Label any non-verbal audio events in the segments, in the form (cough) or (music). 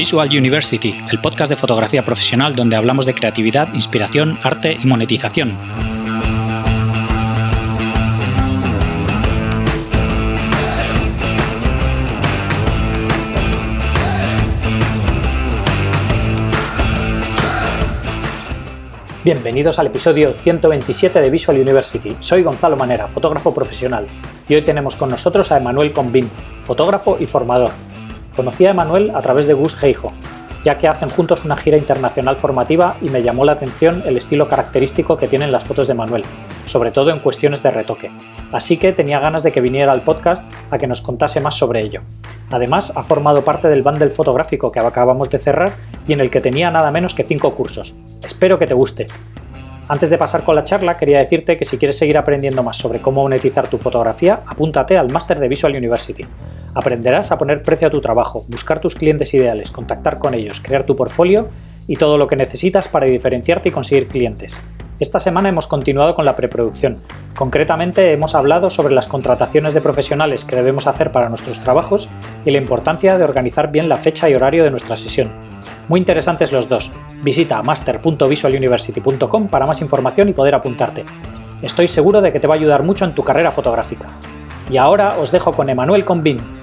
Visual University, el podcast de fotografía profesional donde hablamos de creatividad, inspiración, arte y monetización. Bienvenidos al episodio 127 de Visual University. Soy Gonzalo Manera, fotógrafo profesional, y hoy tenemos con nosotros a Emanuel Convin, fotógrafo y formador. Conocí a Emanuel a través de Gus Heijo, ya que hacen juntos una gira internacional formativa y me llamó la atención el estilo característico que tienen las fotos de Manuel, sobre todo en cuestiones de retoque. Así que tenía ganas de que viniera al podcast a que nos contase más sobre ello. Además, ha formado parte del bundle fotográfico que acabamos de cerrar y en el que tenía nada menos que 5 cursos. Espero que te guste. Antes de pasar con la charla, quería decirte que si quieres seguir aprendiendo más sobre cómo monetizar tu fotografía, apúntate al máster de Visual University. Aprenderás a poner precio a tu trabajo, buscar tus clientes ideales, contactar con ellos, crear tu portfolio y todo lo que necesitas para diferenciarte y conseguir clientes. Esta semana hemos continuado con la preproducción. Concretamente hemos hablado sobre las contrataciones de profesionales que debemos hacer para nuestros trabajos y la importancia de organizar bien la fecha y horario de nuestra sesión. Muy interesantes los dos. Visita master.visualuniversity.com para más información y poder apuntarte. Estoy seguro de que te va a ayudar mucho en tu carrera fotográfica. Y ahora os dejo con Emanuel Convin.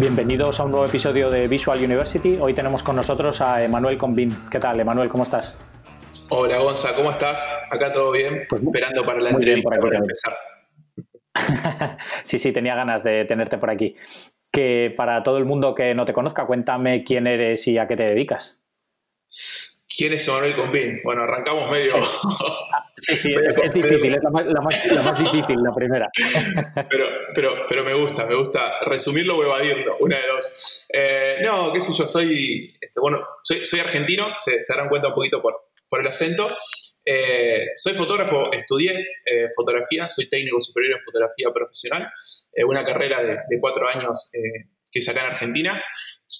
Bienvenidos a un nuevo episodio de Visual University. Hoy tenemos con nosotros a Emanuel Convin. ¿Qué tal, Emanuel? ¿Cómo estás? Hola, Gonza, ¿cómo estás? Acá todo bien, pues esperando para la entrevista para empezar. (laughs) sí, sí, tenía ganas de tenerte por aquí. Que para todo el mundo que no te conozca, cuéntame quién eres y a qué te dedicas. ¿Quién es Emanuel Convin? Bueno, arrancamos medio. Sí, sí, es, difícil, es la más, difícil, la primera. (laughs) Pero, pero, pero me gusta, me gusta resumirlo o evadirlo, una de dos. Eh, no, qué sé yo, soy, bueno, soy, soy argentino, se, darán cuenta un poquito por, por el acento. Eh, soy fotógrafo, estudié eh, fotografía, soy técnico superior en fotografía profesional, una carrera de, de cuatro años que hice acá en Argentina.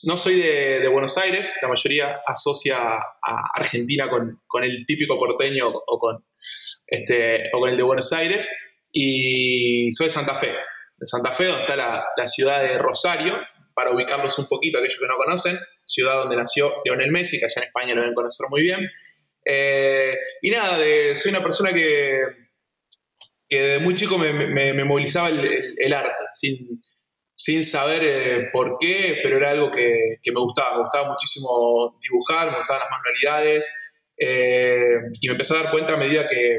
No soy de, Buenos Aires, la mayoría asocia a Argentina con, el típico porteño o con, este, o con el de Buenos Aires, y soy de Santa Fe, de Santa Fe, donde está la, ciudad de Rosario, para ubicarlos un poquito, aquellos que no conocen, ciudad donde nació Lionel Messi, que allá en España lo deben conocer muy bien. Eh, y nada, soy una persona que, que muy chico me, movilizaba el arte, sin saber eh, por qué, pero era algo que, me gustaba. Me gustaba muchísimo dibujar, me gustaban las manualidades. Eh, y me empecé a dar cuenta a medida que,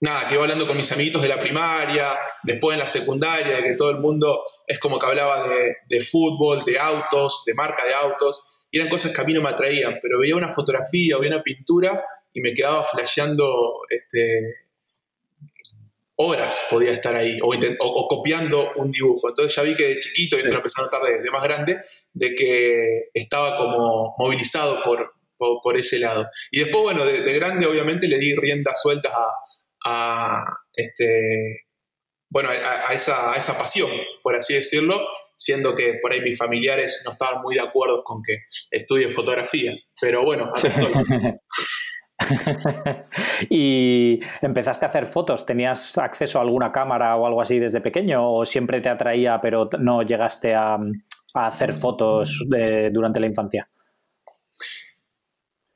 nada, que iba hablando con mis amiguitos de la primaria, después en la secundaria, de que todo el mundo es como que hablaba de, fútbol, de autos, de marca de autos. Y eran cosas que a mí no me atraían, pero veía una fotografía veía una pintura y me quedaba flasheando este, horas podía estar ahí o, copiando un dibujo. Entonces ya vi que de chiquito, y esto lo empecé a notar de, más grande, de que estaba como movilizado por, por, ese lado. Y después, bueno, de, grande obviamente le di riendas sueltas a, este, bueno, a, esa, a, esa, pasión, por así decirlo, siendo que por ahí mis familiares no estaban muy de acuerdo con que estudie fotografía. Pero bueno, (laughs) (laughs) y empezaste a hacer fotos. ¿Tenías acceso a alguna cámara o algo así desde pequeño o siempre te atraía pero no llegaste a, hacer fotos durante la infancia?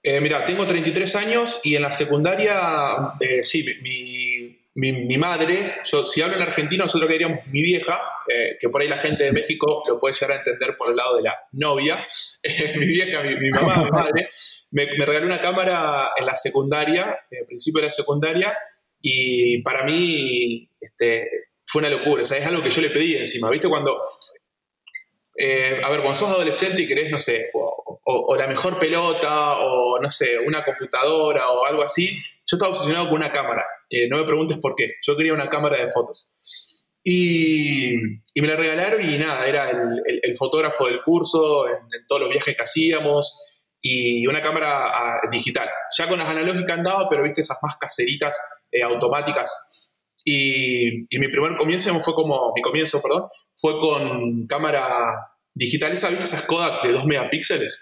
Eh, mira, tengo 33 años y en la secundaria, eh, sí, mi, mi, madre, si hablo en argentino, nosotros que diríamos mi vieja, eh, que por ahí la gente de México lo puede llegar a entender por el lado de la novia, (laughs) eh, mi vieja, mi, mamá, mi madre, me, regaló una cámara en la secundaria, al eh, principio de la secundaria, y para mí este, fue una locura, o sea, es algo que yo le pedí encima, ¿viste? Cuando, a ver, cuando sos adolescente y querés, no sé, o la mejor pelota, o no sé, una computadora o algo así, yo estaba obsesionado con una cámara. Eh, no me preguntes por qué. Yo quería una cámara de fotos. Y, me la regalaron y nada, era el, fotógrafo del curso en, todos los viajes que hacíamos y una cámara ah, digital. Ya con las analógicas andaba, pero viste esas más caseritas eh, automáticas. Y, mi primer comienzo fue como, mi comienzo, perdón, fue con cámara digital, ¿esa viste esas Kodak de 2 megapíxeles?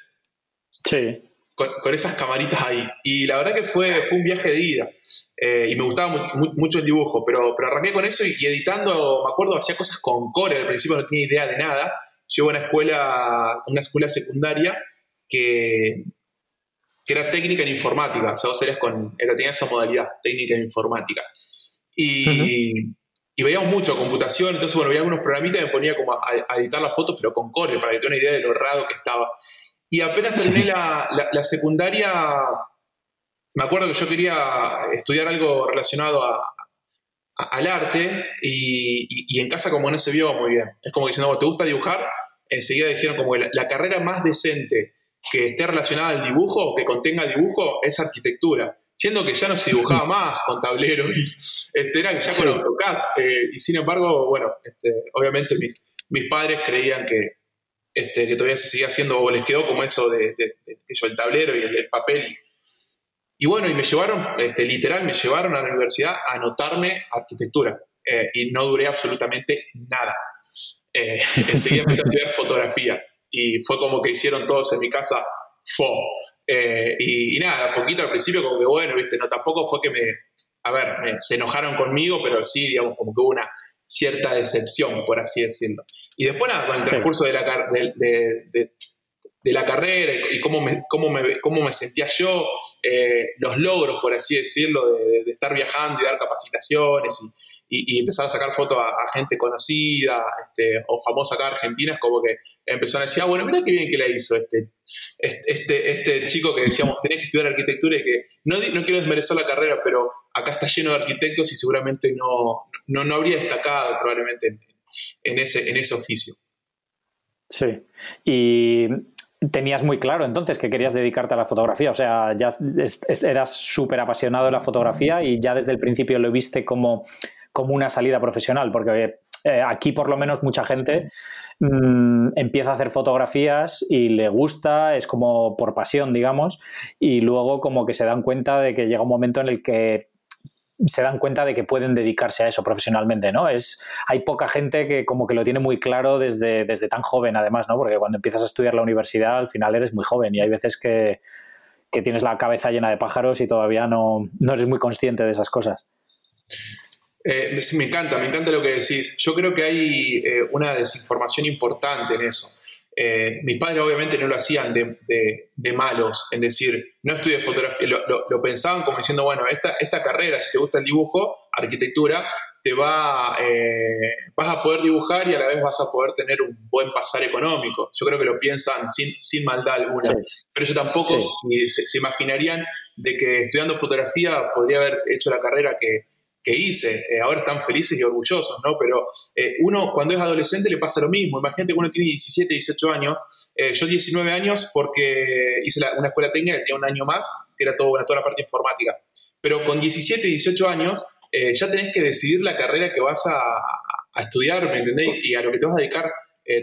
Sí con, esas camaritas ahí. Y la verdad que fue, fue un viaje de ida. Eh, y me gustaba mucho el dibujo, pero, pero arranqué con eso y, editando, me acuerdo, hacía cosas con Core, al principio no tenía idea de nada. yo iba a una escuela, una escuela secundaria que, que era técnica en informática, o sea, vos eras con, era, tenía esa modalidad, técnica en informática. Y, y veíamos mucho computación, entonces, bueno, veía algunos programitas y me ponía como a, editar las fotos, pero con core, para que tenga una idea de lo raro que estaba. Y apenas terminé la, la, secundaria, me acuerdo que yo quería estudiar algo relacionado a, al arte y, y, en casa como no se vio muy bien. Es como diciendo, ¿te gusta dibujar? Enseguida dijeron como que la, carrera más decente que esté relacionada al dibujo, que contenga dibujo, es arquitectura. Siendo que ya no se dibujaba (laughs) más con tablero y este, era ya con AutoCAD. Eh, y sin embargo, bueno, este, obviamente mis, mis padres creían que, este, que todavía se seguía haciendo, o les quedó como eso de, el tablero y el, papel. Y bueno, y me llevaron, este, literal, me llevaron a la universidad a anotarme arquitectura. Eh, y no duré absolutamente nada. Eh, (laughs) enseguida empecé a estudiar fotografía. Y fue como que hicieron todos en mi casa, fo. Eh, y, nada, poquito al principio como que bueno, viste, no, tampoco fue que me, a ver, se enojaron conmigo, pero sí, digamos, como que hubo una cierta decepción, por así decirlo. Y después, nada, con el transcurso de, la, de, la carrera y cómo me, cómo me, cómo me sentía yo, eh, los logros, por así decirlo, de, estar viajando y dar capacitaciones y, y, empezar a sacar fotos a, gente conocida este, o famosa acá argentina, como que empezaron a decir, ah, bueno, mira qué bien que la hizo este, este, este chico que decíamos, tenés que estudiar arquitectura y que no, no quiero desmerecer la carrera, pero acá está lleno de arquitectos y seguramente no, no, no habría destacado probablemente en, ese, en ese oficio. Sí, y tenías muy claro entonces que querías dedicarte a la fotografía, o sea, ya eras súper apasionado de la fotografía y ya desde el principio lo viste como, como una salida profesional, porque eh, aquí por lo menos mucha gente mm, empieza a hacer fotografías y le gusta, es como por pasión, digamos, y luego como que se dan cuenta de que llega un momento en el que se dan cuenta de que pueden dedicarse a eso profesionalmente, ¿no? Es, hay poca gente que como que lo tiene muy claro desde, desde tan joven, además, ¿no? Porque cuando empiezas a estudiar la universidad, al final eres muy joven y hay veces que, tienes la cabeza llena de pájaros y todavía no, no eres muy consciente de esas cosas. Eh, me encanta, me encanta lo que decís. Yo creo que hay eh, una desinformación importante en eso. Eh, mis padres obviamente no lo hacían de, malos, en decir, no estudié fotografía, lo, pensaban como diciendo, bueno, esta, esta carrera, si te gusta el dibujo, arquitectura, te va, eh, vas a poder dibujar y a la vez vas a poder tener un buen pasar económico. Yo creo que lo piensan sin, sin maldad alguna. Pero ellos tampoco se, imaginarían de que estudiando fotografía podría haber hecho la carrera que, que hice. Eh, ahora están felices y orgullosos, ¿no? Pero eh, uno cuando es adolescente le pasa lo mismo. Imagínate que uno tiene 17, 18 años. Eh, yo 19 años porque hice una escuela técnica que tenía un año más, que era toda la parte informática. Pero con 17, 18 años ya tenés que decidir la carrera que vas a, estudiar, ¿me entendés? Y a lo que te vas a dedicar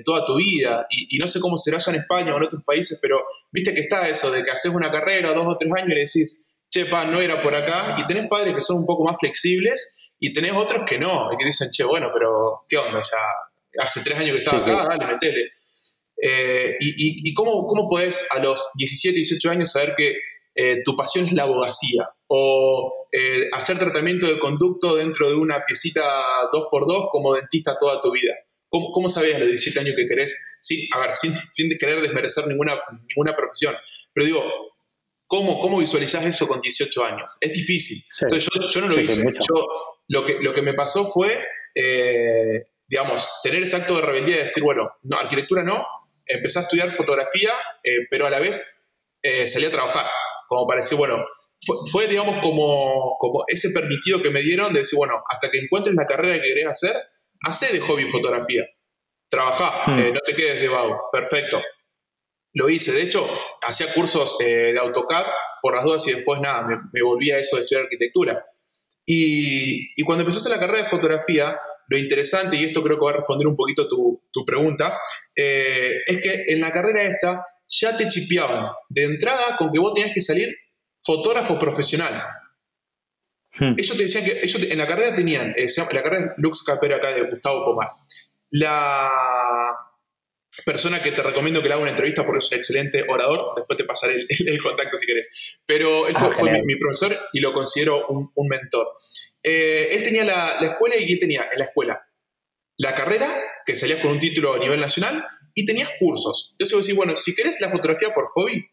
toda tu vida. Y, no sé cómo será ya en España o en otros países, pero viste que está eso de que haces una carrera dos o tres años y le decís, no era por acá, y tenés padres que son un poco más flexibles y tenés otros que no, y que dicen, che, bueno, pero ¿qué onda? O sea, hace tres años que estaba acá, dale, metele. Eh, y, y, cómo, cómo podés a los 17, 18 años saber que eh, tu pasión es la abogacía? O eh, hacer tratamiento de conducto dentro de una piecita 2x2 como dentista toda tu vida. ¿Cómo, cómo sabés a los 17 años que querés? Sin, a ver, sin, sin querer desmerecer ninguna, ninguna profesión. Pero digo, ¿Cómo, ¿Cómo visualizás eso con 18 años? Es difícil. Entonces yo, no lo hice. Yo, lo, que, lo que me pasó fue, eh, digamos, tener ese acto de rebeldía de decir, bueno, no, arquitectura no, empecé a estudiar fotografía, eh, pero a la vez eh, salí a trabajar. Como para decir, bueno, fue, digamos, como, como ese permitido que me dieron de decir, bueno, hasta que encuentres la carrera que querés hacer, hacé de hobby fotografía. Trabajá, hmm. no te quedes de vago. Perfecto lo hice. De hecho, hacía cursos eh, de AutoCAD por las dudas y después nada, me, volví a eso de estudiar arquitectura. Y, cuando empecé la carrera de fotografía, lo interesante, y esto creo que va a responder un poquito tu, tu pregunta, eh, es que en la carrera esta ya te chipeaban de entrada con que vos tenías que salir fotógrafo profesional. Hmm. Ellos te decían que ellos en la carrera tenían, eh, la carrera Lux Capera acá de Gustavo Pomar. La, persona que te recomiendo que le haga una entrevista porque es un excelente orador. Después te pasaré el, contacto si querés. Pero él fue, ah, mi, profesor y lo considero un, mentor. Eh, él tenía la, escuela y él tenía en la escuela la carrera, que salías con un título a nivel nacional, y tenías cursos. Entonces vos decís, bueno, si querés la fotografía por hobby,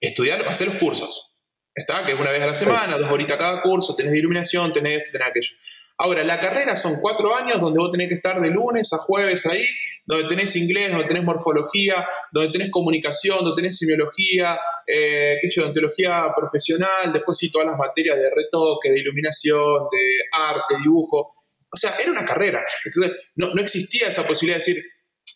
estudiar, hacer los cursos. Está, que es una vez a la semana, dos horitas cada curso, tenés de iluminación, tenés esto, tenés aquello. Ahora, la carrera son cuatro años donde vos tenés que estar de lunes a jueves ahí, donde tenés inglés, donde tenés morfología, donde tenés comunicación, donde tenés semiología, eh, qué sé ontología profesional, después sí todas las materias de retoque, de iluminación, de arte, dibujo. O sea, era una carrera. Entonces, no, no existía esa posibilidad de decir,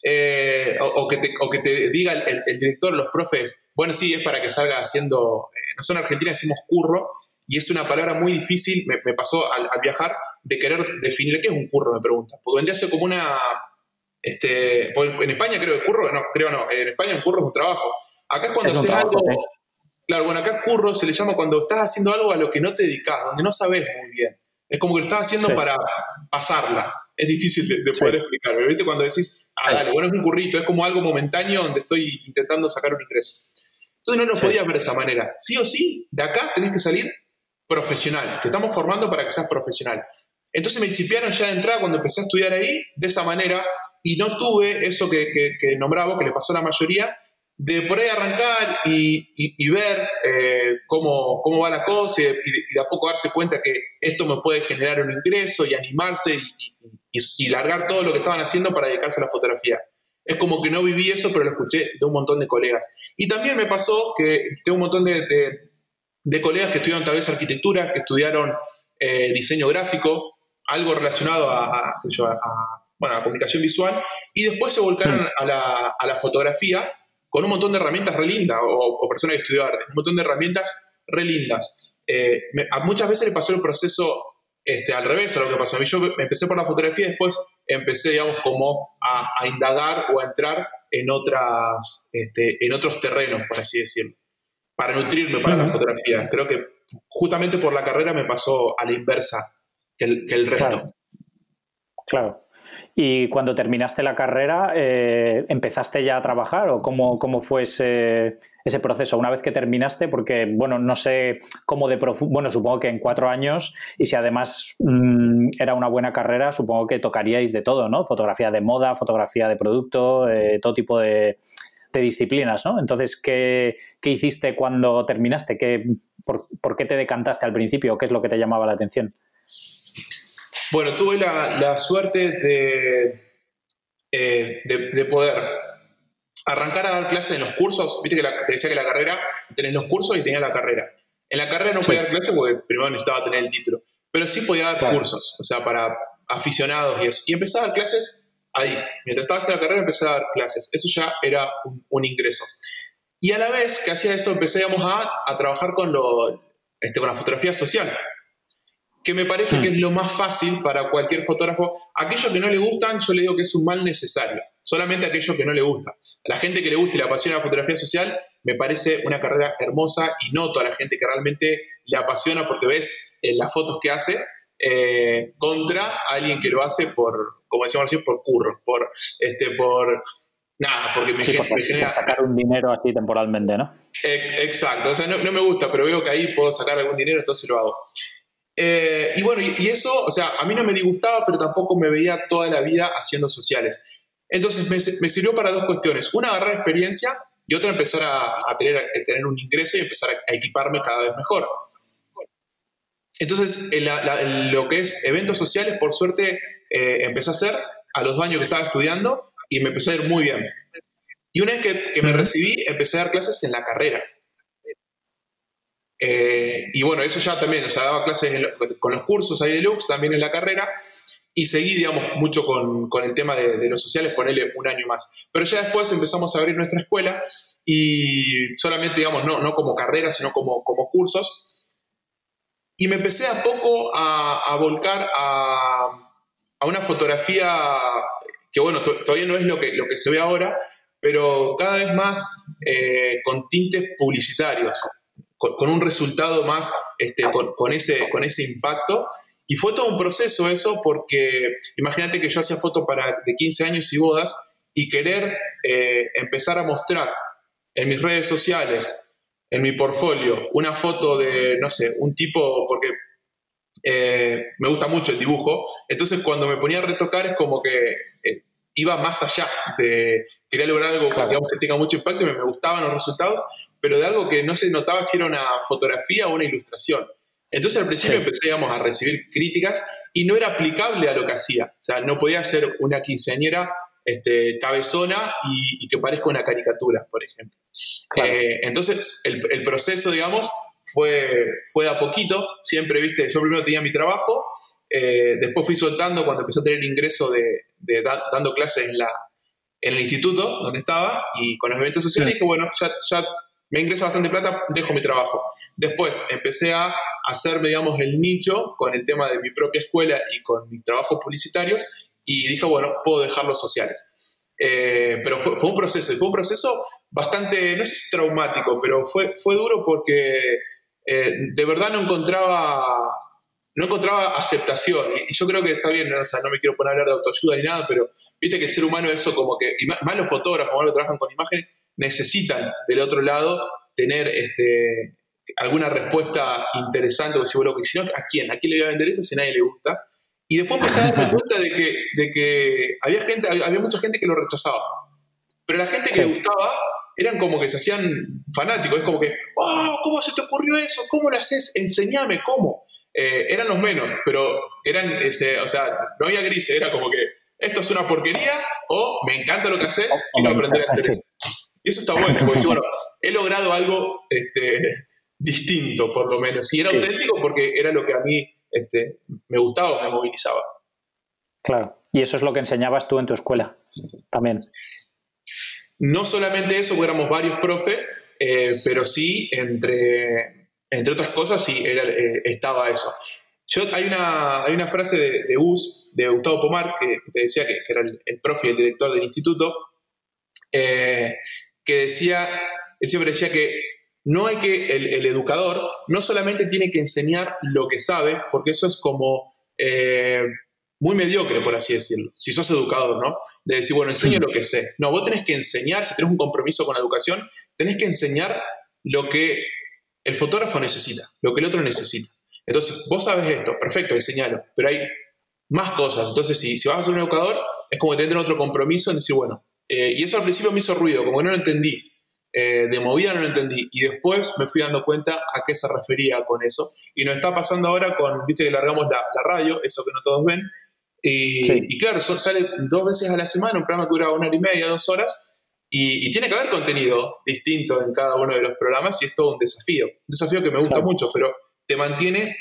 eh, o, que te, o, que te, diga el, director, los profes, bueno, sí, es para que salga haciendo, eh, nosotros en Argentina decimos curro, y es una palabra muy difícil, me, pasó al, viajar, de querer definir qué es un curro, me pregunta, porque vendría a ser como una, este, en España creo que curro, no, creo no, en España un curro es un trabajo. Acá es cuando haces algo, claro, bueno, acá curro se le llama cuando estás haciendo algo a lo que no te dedicas, donde no sabes muy bien. Es como que lo estás haciendo para pasarla es difícil de, poder explicar. ¿Viste? Cuando decís, ah, dale, bueno, es un currito, es como algo momentáneo donde estoy intentando sacar un ingreso. Entonces no lo podías ver de esa manera. Sí o sí, de acá tenés que salir profesional. Te estamos formando para que seas profesional. Entonces me chipearon ya de entrada cuando empecé a estudiar ahí de esa manera y no tuve eso que, que, nombraba, que le pasó a la mayoría, de por ahí arrancar y, ver eh, cómo, cómo, va la cosa y de, a poco darse cuenta que esto me puede generar un ingreso y animarse y, largar todo lo que estaban haciendo para dedicarse a la fotografía. Es como que no viví eso, pero lo escuché de un montón de colegas. Y también me pasó que tengo un montón de, de, colegas que estudiaron tal vez arquitectura, que estudiaron eh, diseño gráfico, algo relacionado a, bueno, a comunicación visual, y después se volcaron mm. a, la, a, la, fotografía con un montón de herramientas re lindas, o, personas que estudiaron arte, un montón de herramientas re lindas. Eh, a muchas veces le pasó el proceso este, al revés a lo que pasó. A mí yo empecé por la fotografía y después empecé, digamos, como a, indagar o a entrar en, otras, este, en otros terrenos, por así decirlo, para nutrirme para la fotografía. Creo que justamente por la carrera me pasó a la inversa el, resto. claro. Y cuando terminaste la carrera, eh, ¿empezaste ya a trabajar o cómo, cómo fue ese, ese, proceso una vez que terminaste? Porque, bueno, no sé cómo de profundo, bueno, supongo que en cuatro años y si además mm, era una buena carrera, supongo que tocaríais de todo, ¿no? Fotografía de moda, fotografía de producto, eh, todo tipo de, disciplinas, ¿no? Entonces, ¿qué, ¿qué, hiciste cuando terminaste? ¿Qué, por, por, qué te decantaste al principio? ¿Qué es lo que te llamaba la atención? Bueno, tuve la, suerte eh, de, de, poder arrancar a dar clases en los cursos. Viste que te decía que la carrera, tenés los cursos y tenía la carrera. En la carrera no podía dar clases porque primero necesitaba tener el título, pero sí podía dar cursos, o sea, para aficionados y eso. Y empecé a dar clases ahí. Mientras estaba haciendo la carrera empecé a dar clases. Eso ya era un, ingreso. Y a la vez que hacía eso empecé a, a trabajar con, lo, este, con la fotografía social que me parece que es lo más fácil para cualquier fotógrafo. Aquellos que no le gustan, yo le digo que es un mal necesario. Solamente aquellos que no le gustan. A la gente que le gusta y le apasiona la fotografía social, me parece una carrera hermosa y noto a la gente que realmente le apasiona porque ves en las fotos que hace eh, contra alguien que lo hace por, como decíamos así, por curro, por, este, por, nada, porque me, genera... sacar un dinero así temporalmente, ¿no? exacto, o sea, no, no, me gusta, pero veo que ahí puedo sacar algún dinero, entonces lo hago. Eh, y bueno, y, eso, o sea, a mí no me disgustaba, pero tampoco me veía toda la vida haciendo sociales. Entonces me, me sirvió para dos cuestiones. Una, agarrar experiencia y otra, empezar a, tener, tener, un ingreso y empezar a, equiparme cada vez mejor. Entonces, lo que es eventos sociales, por suerte, eh, empecé a hacer a los dos años que estaba estudiando y me empezó a ir muy bien. Y una vez que, que me recibí, empecé a dar clases en la carrera. Eh, y bueno, eso ya también, o sea, daba clases con los cursos ahí de Lux, también en la carrera, y seguí, digamos, mucho con, el tema de, los sociales, ponerle un año más. Pero ya después empezamos a abrir nuestra escuela y solamente, digamos, no, no como carrera, sino como, como cursos. Y me empecé a poco a, volcar a, a, una fotografía que, bueno, todavía no es lo que, lo que se ve ahora, pero cada vez más eh, con tintes publicitarios con, un resultado más, este, con, ese, con ese impacto. Y fue todo un proceso eso, porque imagínate que yo hacía fotos para de 15 años y bodas y querer eh, empezar a mostrar en mis redes sociales, en mi portfolio, una foto de, no sé, un tipo, porque eh, me gusta mucho el dibujo, entonces cuando me ponía a retocar es como que eh, iba más allá de, quería lograr algo que tenga mucho impacto y me, gustaban los resultados, pero de algo que no se notaba si era una fotografía o una ilustración. Entonces al principio empecé, a recibir críticas y no era aplicable a lo que hacía. O sea, no podía ser una quinceañera este, cabezona y, que parezca una caricatura, por ejemplo. Eh, entonces, el, proceso, digamos, fue, fue de a poquito. Siempre, viste, yo primero tenía mi trabajo, eh, después fui soltando cuando empecé a tener ingreso de, dando clases en, la, en el instituto donde estaba y con los eventos sociales, dije, bueno, ya, ya me ingresa bastante plata, dejo mi trabajo. Después empecé a hacerme, digamos, el nicho con el tema de mi propia escuela y con mis trabajos publicitarios y dije, bueno, puedo dejar los sociales. Eh, pero fue, un proceso, y fue un proceso bastante, no sé si traumático, pero fue, fue duro porque eh, de verdad no encontraba, no encontraba aceptación. Y, yo creo que está bien, ¿no? O sea, no me quiero poner a hablar de autoayuda ni nada, pero viste que el ser humano eso como que, y más, los fotógrafos, más los que trabajan con imágenes, necesitan del otro lado tener este, alguna respuesta interesante, o si, bueno, si no, ¿a quién? ¿A quién le voy a vender esto si a nadie le gusta? Y después empecé a darme cuenta de que, de que había, gente, había mucha gente que lo rechazaba. Pero la gente que le gustaba eran como que se hacían fanáticos. Es como que, oh, ¿cómo se te ocurrió eso? ¿Cómo lo haces? Enseñame, ¿cómo? Eh, eran los menos, pero eran, ese, o sea, no había grises, era como que esto es una porquería o me encanta lo que haces, quiero aprender a hacer eso. Y eso está bueno, porque bueno, (laughs) he logrado algo este, distinto, por lo menos. Y era auténtico porque era lo que a mí este, me gustaba me movilizaba. Claro, y eso es lo que enseñabas tú en tu escuela también. No solamente eso, porque éramos varios profes, eh, pero sí, entre, entre otras cosas, sí era, eh, estaba eso. Yo, hay, una, hay una frase de, de de Gustavo Pomar, que te decía que, era el, profe y el director del instituto, eh, que decía, él siempre decía que no hay que, el, educador no solamente tiene que enseñar lo que sabe, porque eso es como eh, muy mediocre, por así decirlo, si sos educador, ¿no? De decir, bueno, enseño lo que sé. No, vos tenés que enseñar, si tenés un compromiso con la educación, tenés que enseñar lo que el fotógrafo necesita, lo que el otro necesita. Entonces, vos sabes esto, perfecto, enseñalo, pero hay más cosas. Entonces, si, si vas a ser un educador, es como tener otro compromiso en decir, bueno, eh, y eso al principio me hizo ruido, como que no lo entendí. Eh, de movida no lo entendí. Y después me fui dando cuenta a qué se refería con eso. Y nos está pasando ahora con, viste que largamos la, radio, eso que no todos ven. Y, claro, sale dos veces a la semana, un programa que dura una hora y media, dos horas. Y, tiene que haber contenido distinto en cada uno de los programas y es todo un desafío. Un desafío que me gusta mucho, pero te mantiene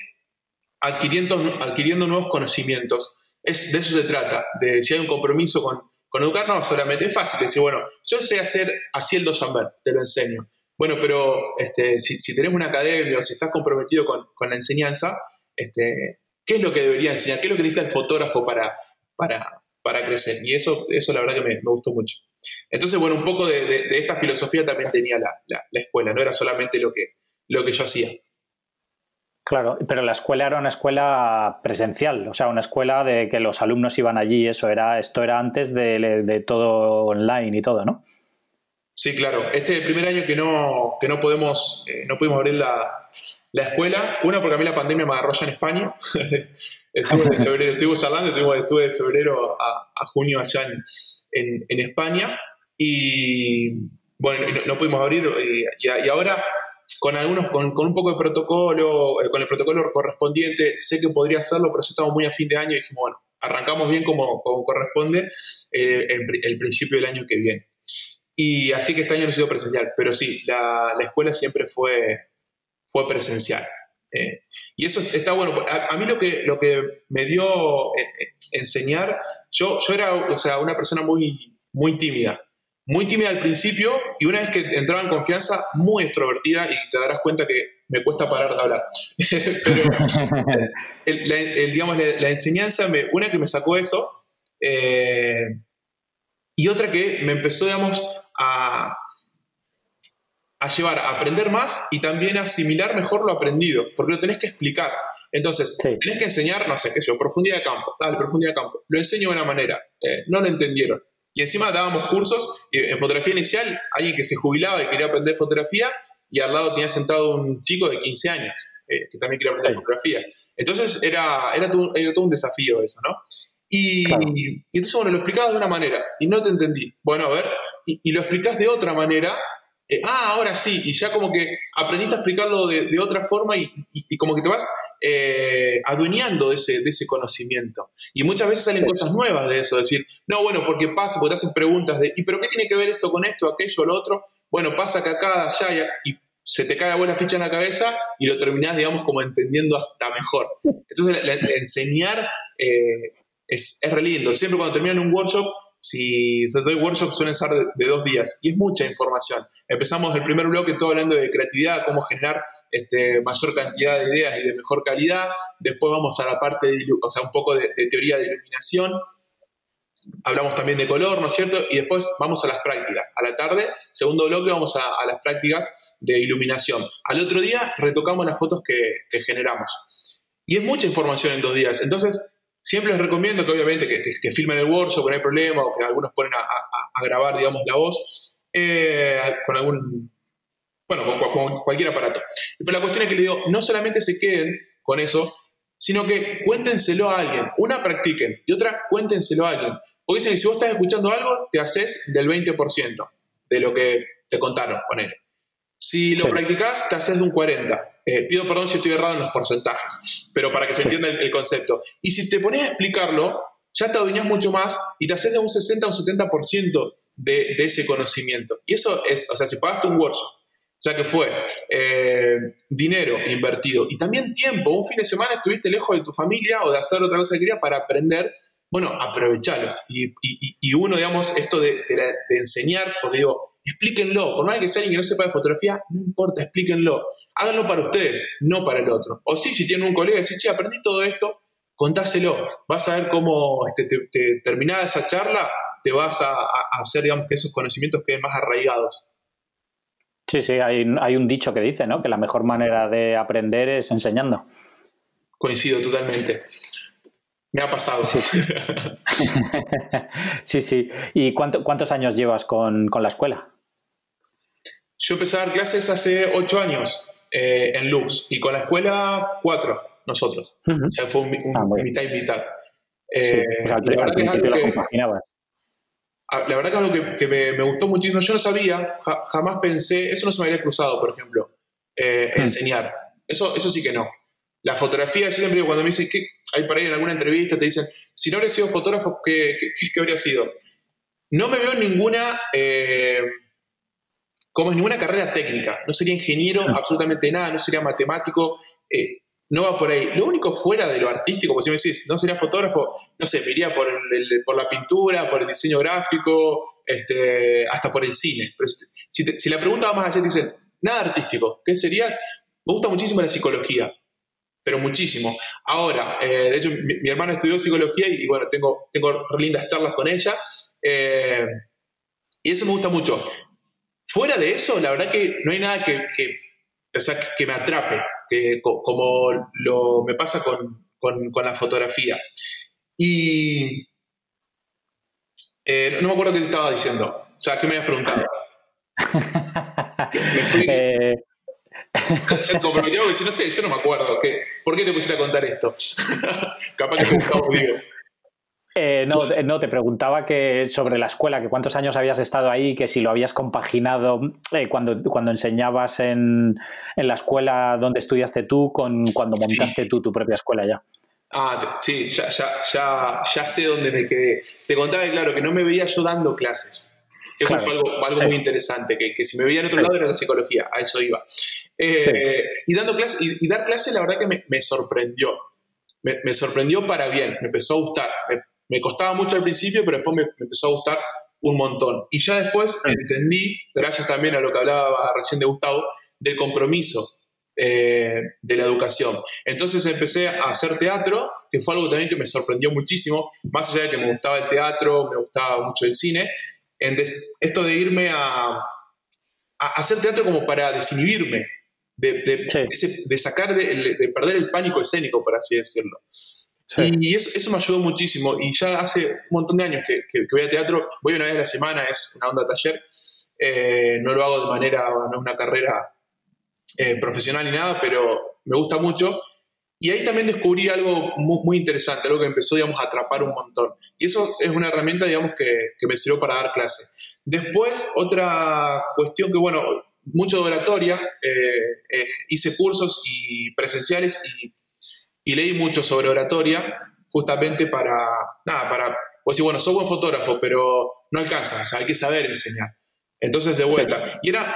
adquiriendo, adquiriendo nuevos conocimientos. Es, de eso se trata, de si hay un compromiso con, con educar no solamente es fácil decir, bueno, yo sé hacer así el Dosamber, te lo enseño. Bueno, pero este, si, si, tenés una academia o si estás comprometido con, la enseñanza, este, ¿qué es lo que debería enseñar? ¿Qué es lo que necesita el fotógrafo para, para, para crecer? Y eso, eso la verdad que me, gustó mucho. Entonces, bueno, un poco de, esta filosofía también tenía la, la, escuela, no era solamente lo que, lo que yo hacía. Claro, pero la escuela era una escuela presencial, o sea, una escuela de que los alumnos iban allí, eso era, esto era antes de, todo online y todo, ¿no? Sí, claro. Este es el primer año que no, que no podemos, eh, no pudimos abrir la, escuela. Una, porque a mí la pandemia me agarró ya en España. (laughs) estuve en febrero, estuve charlando, estuve, de febrero a, junio allá en, en, España. Y bueno, no, pudimos abrir. Eh, y ahora con algunos, con, un poco de protocolo, eh, con el protocolo correspondiente, sé que podría hacerlo, pero ya estamos muy a fin de año y dijimos, bueno, arrancamos bien como, corresponde eh, el, principio del año que viene. Y así que este año no ha sido presencial, pero sí, la, escuela siempre fue, fue presencial. Eh, y eso está bueno. A, mí lo que, lo que me dio enseñar, yo, yo era o sea, una persona muy, muy tímida muy tímida al principio y una vez que entraba en confianza, muy extrovertida y te darás cuenta que me cuesta parar de hablar. (laughs) Pero el, digamos, la, enseñanza, me, una que me sacó eso eh, y otra que me empezó, digamos, a, a llevar a aprender más y también a asimilar mejor lo aprendido, porque lo tenés que explicar. Entonces, tenés que enseñar, no sé, qué sé yo, profundidad de campo, tal, profundidad de campo. Lo enseño de una manera, eh, no lo entendieron y encima dábamos cursos, en fotografía inicial, alguien que se jubilaba y quería aprender fotografía, y al lado tenía sentado un chico de 15 años, eh, que también quería aprender fotografía. Entonces era, era, todo, era todo un desafío eso, ¿no? Y, entonces, bueno, lo explicabas de una manera y no te entendí. Bueno, a ver, y, lo explicás de otra manera. Eh, ah, ahora sí, y ya como que aprendiste a explicarlo de, otra forma y, como que te vas eh, adueñando de ese, de ese conocimiento. Y muchas veces salen cosas nuevas de eso, decir, no, bueno, porque pasa, porque te hacen preguntas de, ¿y pero qué tiene que ver esto con esto, aquello, lo otro? Bueno, pasa que acá, allá, y se te cae la buena ficha en la cabeza y lo terminás, digamos, como entendiendo hasta mejor. Entonces, enseñar eh, es, es re lindo. Siempre cuando terminan un workshop, si se doy workshops suelen ser de, dos días y es mucha información. Empezamos el primer bloque todo hablando de creatividad, cómo generar este, mayor cantidad de ideas y de mejor calidad. Después vamos a la parte, de, o sea, un poco de, de teoría de iluminación hablamos también de color, ¿no es cierto? Y después vamos a las prácticas. A la tarde, segundo bloque, vamos a, las prácticas de iluminación. Al otro día retocamos las fotos que, generamos. Y es mucha información en dos días. Entonces, siempre les recomiendo que obviamente que, filmen el workshop, que no hay problema, o que algunos ponen a, grabar, digamos, la voz eh, con algún, bueno, con, cualquier aparato. Pero la cuestión es que le digo, no solamente se queden con eso, sino que cuéntenselo a alguien. Una practiquen y otra cuéntenselo a alguien. Porque dicen que si vos estás escuchando algo, te haces del 20% de lo que te contaron, con él. Si lo practicás, te haces de un 40%. Eh, pido perdón si estoy errado en los porcentajes, pero para que se entienda el, concepto. Y si te pones a explicarlo, ya te adueñas mucho más y te haces de un 60 a un 70% de, de ese conocimiento. Y eso es, o sea, si pagaste un workshop, o sea que fue eh, dinero invertido y también tiempo. Un fin de semana estuviste lejos de tu familia o de hacer otra cosa que querías para aprender bueno, aprovechalo. Y, uno, digamos, esto de, enseñar, pues digo, explíquenlo. Por más que sea alguien que no sepa de fotografía, no importa, explíquenlo. Háganlo para ustedes, no para el otro. O sí, si tienen un colega y decís, che, aprendí todo esto, contáselo. Vas a ver cómo este, te, terminada esa charla, te vas a, hacer, digamos, que esos conocimientos queden más arraigados. Sí, sí, hay, hay un dicho que dice, ¿no? Que la mejor manera de aprender es enseñando. Coincido totalmente. Me ha pasado. Sí, (laughs) sí. sí, ¿Y cuántos años llevas con, la escuela? Yo empecé a dar clases hace ocho años eh, en Lux y con la escuela cuatro, nosotros. O sea, fue un, ah, mitad y mitad. Eh, la verdad que es algo que, ah, la verdad que es algo que, me, gustó muchísimo. Yo no sabía, jamás pensé, eso no se me había cruzado, por ejemplo, eh, enseñar. Eso, eso sí que no. La fotografía, yo siempre cuando me dicen que hay por ahí en alguna entrevista, te dicen, si no hubiera sido fotógrafo, ¿qué, qué, habría sido? No me veo en ninguna, eh, como es ninguna carrera técnica. No sería ingeniero, absolutamente nada, no sería matemático, eh, no va por ahí. Lo único fuera de lo artístico, pues si me decís, no sería fotógrafo, no sé, me iría por, por la pintura, por el diseño gráfico, este, hasta por el cine. Pero si, si la pregunta va más allá, te dicen, nada artístico, ¿qué serías? Me gusta muchísimo la psicología pero muchísimo. Ahora, eh, de hecho, mi, hermana estudió psicología y, bueno, tengo, tengo lindas charlas con ella. Eh, y eso me gusta mucho. Fuera de eso, la verdad que no hay nada que, que, que me atrape, que, como lo, me pasa con, con, la fotografía. Y eh, no me acuerdo qué te estaba diciendo. O sea, ¿qué me habías preguntado? me fui (laughs) comprometido porque si no sé, yo no me acuerdo. ¿qué? ¿Por qué te pusiste a contar esto? (laughs) Capaz que pensaba, digo. Eh, no, eh, no, te preguntaba que sobre la escuela, que cuántos años habías estado ahí, que si lo habías compaginado eh, cuando, cuando enseñabas en, en, la escuela donde estudiaste tú con cuando montaste tú tu propia escuela ya. Ah, sí, ya, ya, ya, ya sé dónde me quedé. Te contaba, claro, que no me veía yo dando clases. Eso fue algo, algo muy interesante, que, que, si me veía en otro lado era la psicología, a eso iba. Eh, y, dando clase, y, dar clase, la verdad que me, me sorprendió. Me, me, sorprendió para bien, me empezó a gustar. Me, costaba mucho al principio, pero después me, empezó a gustar un montón. Y ya después entendí, gracias también a lo que hablaba recién de Gustavo, del compromiso eh, de la educación. Entonces empecé a hacer teatro, que fue algo también que me sorprendió muchísimo, más allá de que me gustaba el teatro, me gustaba mucho el cine, en esto de irme a, a, hacer teatro como para desinhibirme, de, de, sacar, de, perder el pánico escénico, por así decirlo. Y eso, eso, me ayudó muchísimo. Y ya hace un montón de años que, que, voy a teatro, voy una vez a la semana, es una onda taller. Eh, no lo hago de manera, no es una carrera eh, profesional ni nada, pero me gusta mucho. Y ahí también descubrí algo muy, interesante, algo que empezó, digamos, a atrapar un montón. Y eso es una herramienta, digamos, que, que me sirvió para dar clase. Después, otra cuestión que, bueno, mucho de oratoria, eh, eh, hice cursos y presenciales y, y, leí mucho sobre oratoria, justamente para, nada, para, pues decir, bueno, soy buen fotógrafo, pero no alcanza, o sea, hay que saber enseñar. Entonces, de vuelta. Y era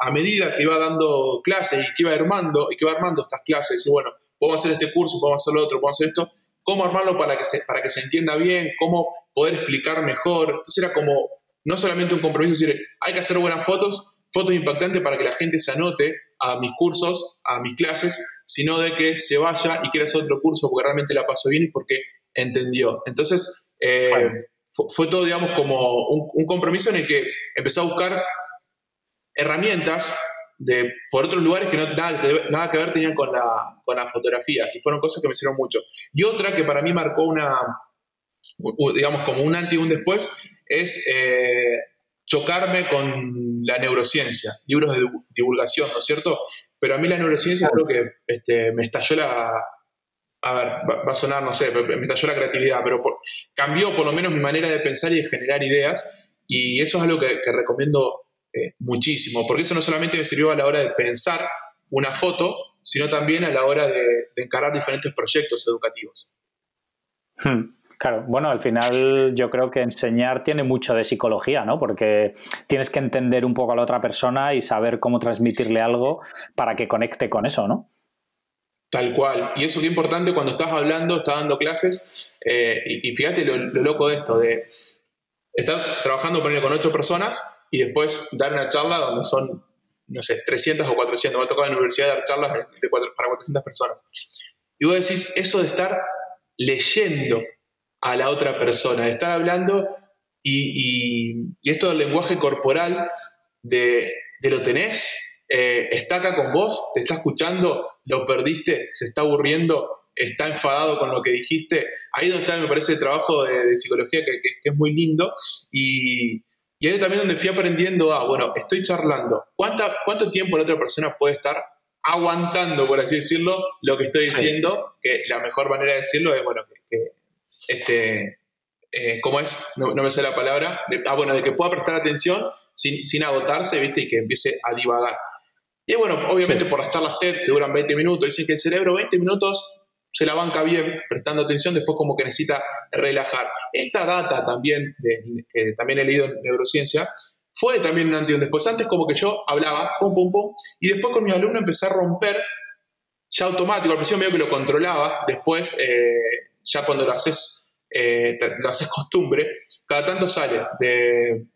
a, medida que iba dando clases y que iba armando, y que iba armando estas clases, y bueno, podemos hacer este curso, podemos hacer lo otro, podemos hacer esto, cómo armarlo para que se, para que se entienda bien, cómo poder explicar mejor. Entonces era como, no solamente un compromiso, decir, hay que hacer buenas fotos, fotos impactantes para que la gente se anote a mis cursos, a mis clases, sino de que se vaya y quiera hacer otro curso porque realmente la pasó bien y porque entendió. Entonces, eh, fue, todo, digamos, como un, compromiso en el que empecé a buscar herramientas de, por otros lugares que no, nada, nada que ver tenían con la, con la fotografía y fueron cosas que me hicieron mucho. Y otra que para mí marcó una, digamos, como un antes y un después, es eh, chocarme con la neurociencia, libros de divulgación, ¿no es cierto? Pero a mí la neurociencia creo que este, me estalló la... A ver, va, a sonar, no sé, me estalló la creatividad, pero cambió por lo menos mi manera de pensar y de generar ideas, y eso es algo que, recomiendo eh, muchísimo, porque eso no solamente me sirvió a la hora de pensar una foto, sino también a la hora de, encarar diferentes proyectos educativos. Hmm. Claro, bueno, al final yo creo que enseñar tiene mucho de psicología, ¿no? Porque tienes que entender un poco a la otra persona y saber cómo transmitirle algo para que conecte con eso, ¿no? Tal cual. Y eso es importante cuando estás hablando, estás dando clases. Eh, y, fíjate lo, loco de esto, de estar trabajando con ocho personas y después dar una charla donde son, no sé, 300 o 400. Me ha tocado en la universidad dar charlas para 400 personas. Y vos decís, eso de estar leyendo a la otra persona, de estar hablando y, esto del lenguaje corporal, de, lo tenés, eh, está acá con vos, te está escuchando, lo perdiste, se está aburriendo, está enfadado con lo que dijiste. Ahí donde está, me parece, el trabajo de, psicología que, es muy lindo. Y, y ahí también donde fui aprendiendo a, bueno, estoy charlando. ¿Cuánta, ¿Cuánto tiempo la otra persona puede estar aguantando, por así decirlo, lo que estoy diciendo? Que la mejor manera de decirlo es, bueno, que este, eh, ¿cómo es? No, me sé la palabra. ah, bueno, de que pueda prestar atención sin, sin, agotarse, ¿viste? Y que empiece a divagar. Y bueno, obviamente por las charlas TED que duran 20 minutos, dicen que el cerebro 20 minutos se la banca bien, prestando atención, después como que necesita relajar. Esta data también, que también he leído en neurociencia, fue también un antes después. Antes como que yo hablaba, pum, pum, pum, y después con mis alumnos empecé a romper, ya automático, al principio medio que lo controlaba, después eh, ya cuando lo haces, eh, lo haces costumbre, cada tanto sale de...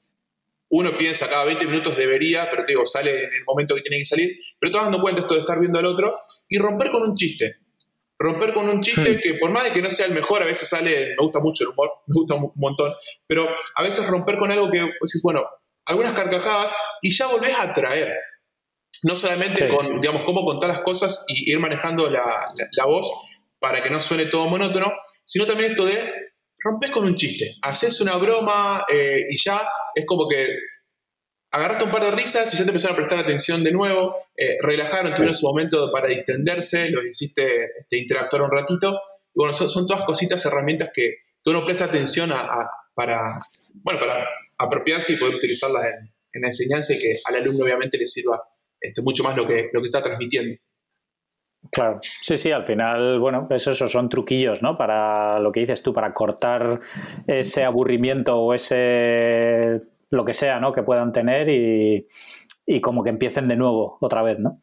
Uno piensa cada 20 minutos debería, pero te digo, sale en el momento que tiene que salir, pero te vas dando cuenta esto de estar viendo al otro y romper con un chiste. Romper con un chiste que por más de que no sea el mejor, a veces sale, me gusta mucho el humor, (laughs) me gusta un montón, pero a veces romper con algo que decís, bueno, algunas carcajadas y ya volvés a traer. No solamente con, digamos, cómo contar las cosas y ir manejando la, la voz, para que no suene todo monótono, sino también esto de rompes con un chiste, haces una broma eh, y ya es como que agarraste un par de risas y ya te empezaron a prestar atención de nuevo, eh, relajaron, tuvieron su momento para distenderse, lo hiciste este, interactuar un ratito. Bueno, son, todas cositas, herramientas que, uno presta atención a, para, bueno, para apropiarse y poder utilizarlas en, la enseñanza y que al alumno obviamente le sirva este, mucho más lo que, lo que está transmitiendo. Claro, sí, sí, al final, bueno, pues eso son truquillos, ¿no? Para lo que dices tú, para cortar ese aburrimiento o ese lo que sea, ¿no? Que puedan tener y, como que empiecen de nuevo otra vez, ¿no?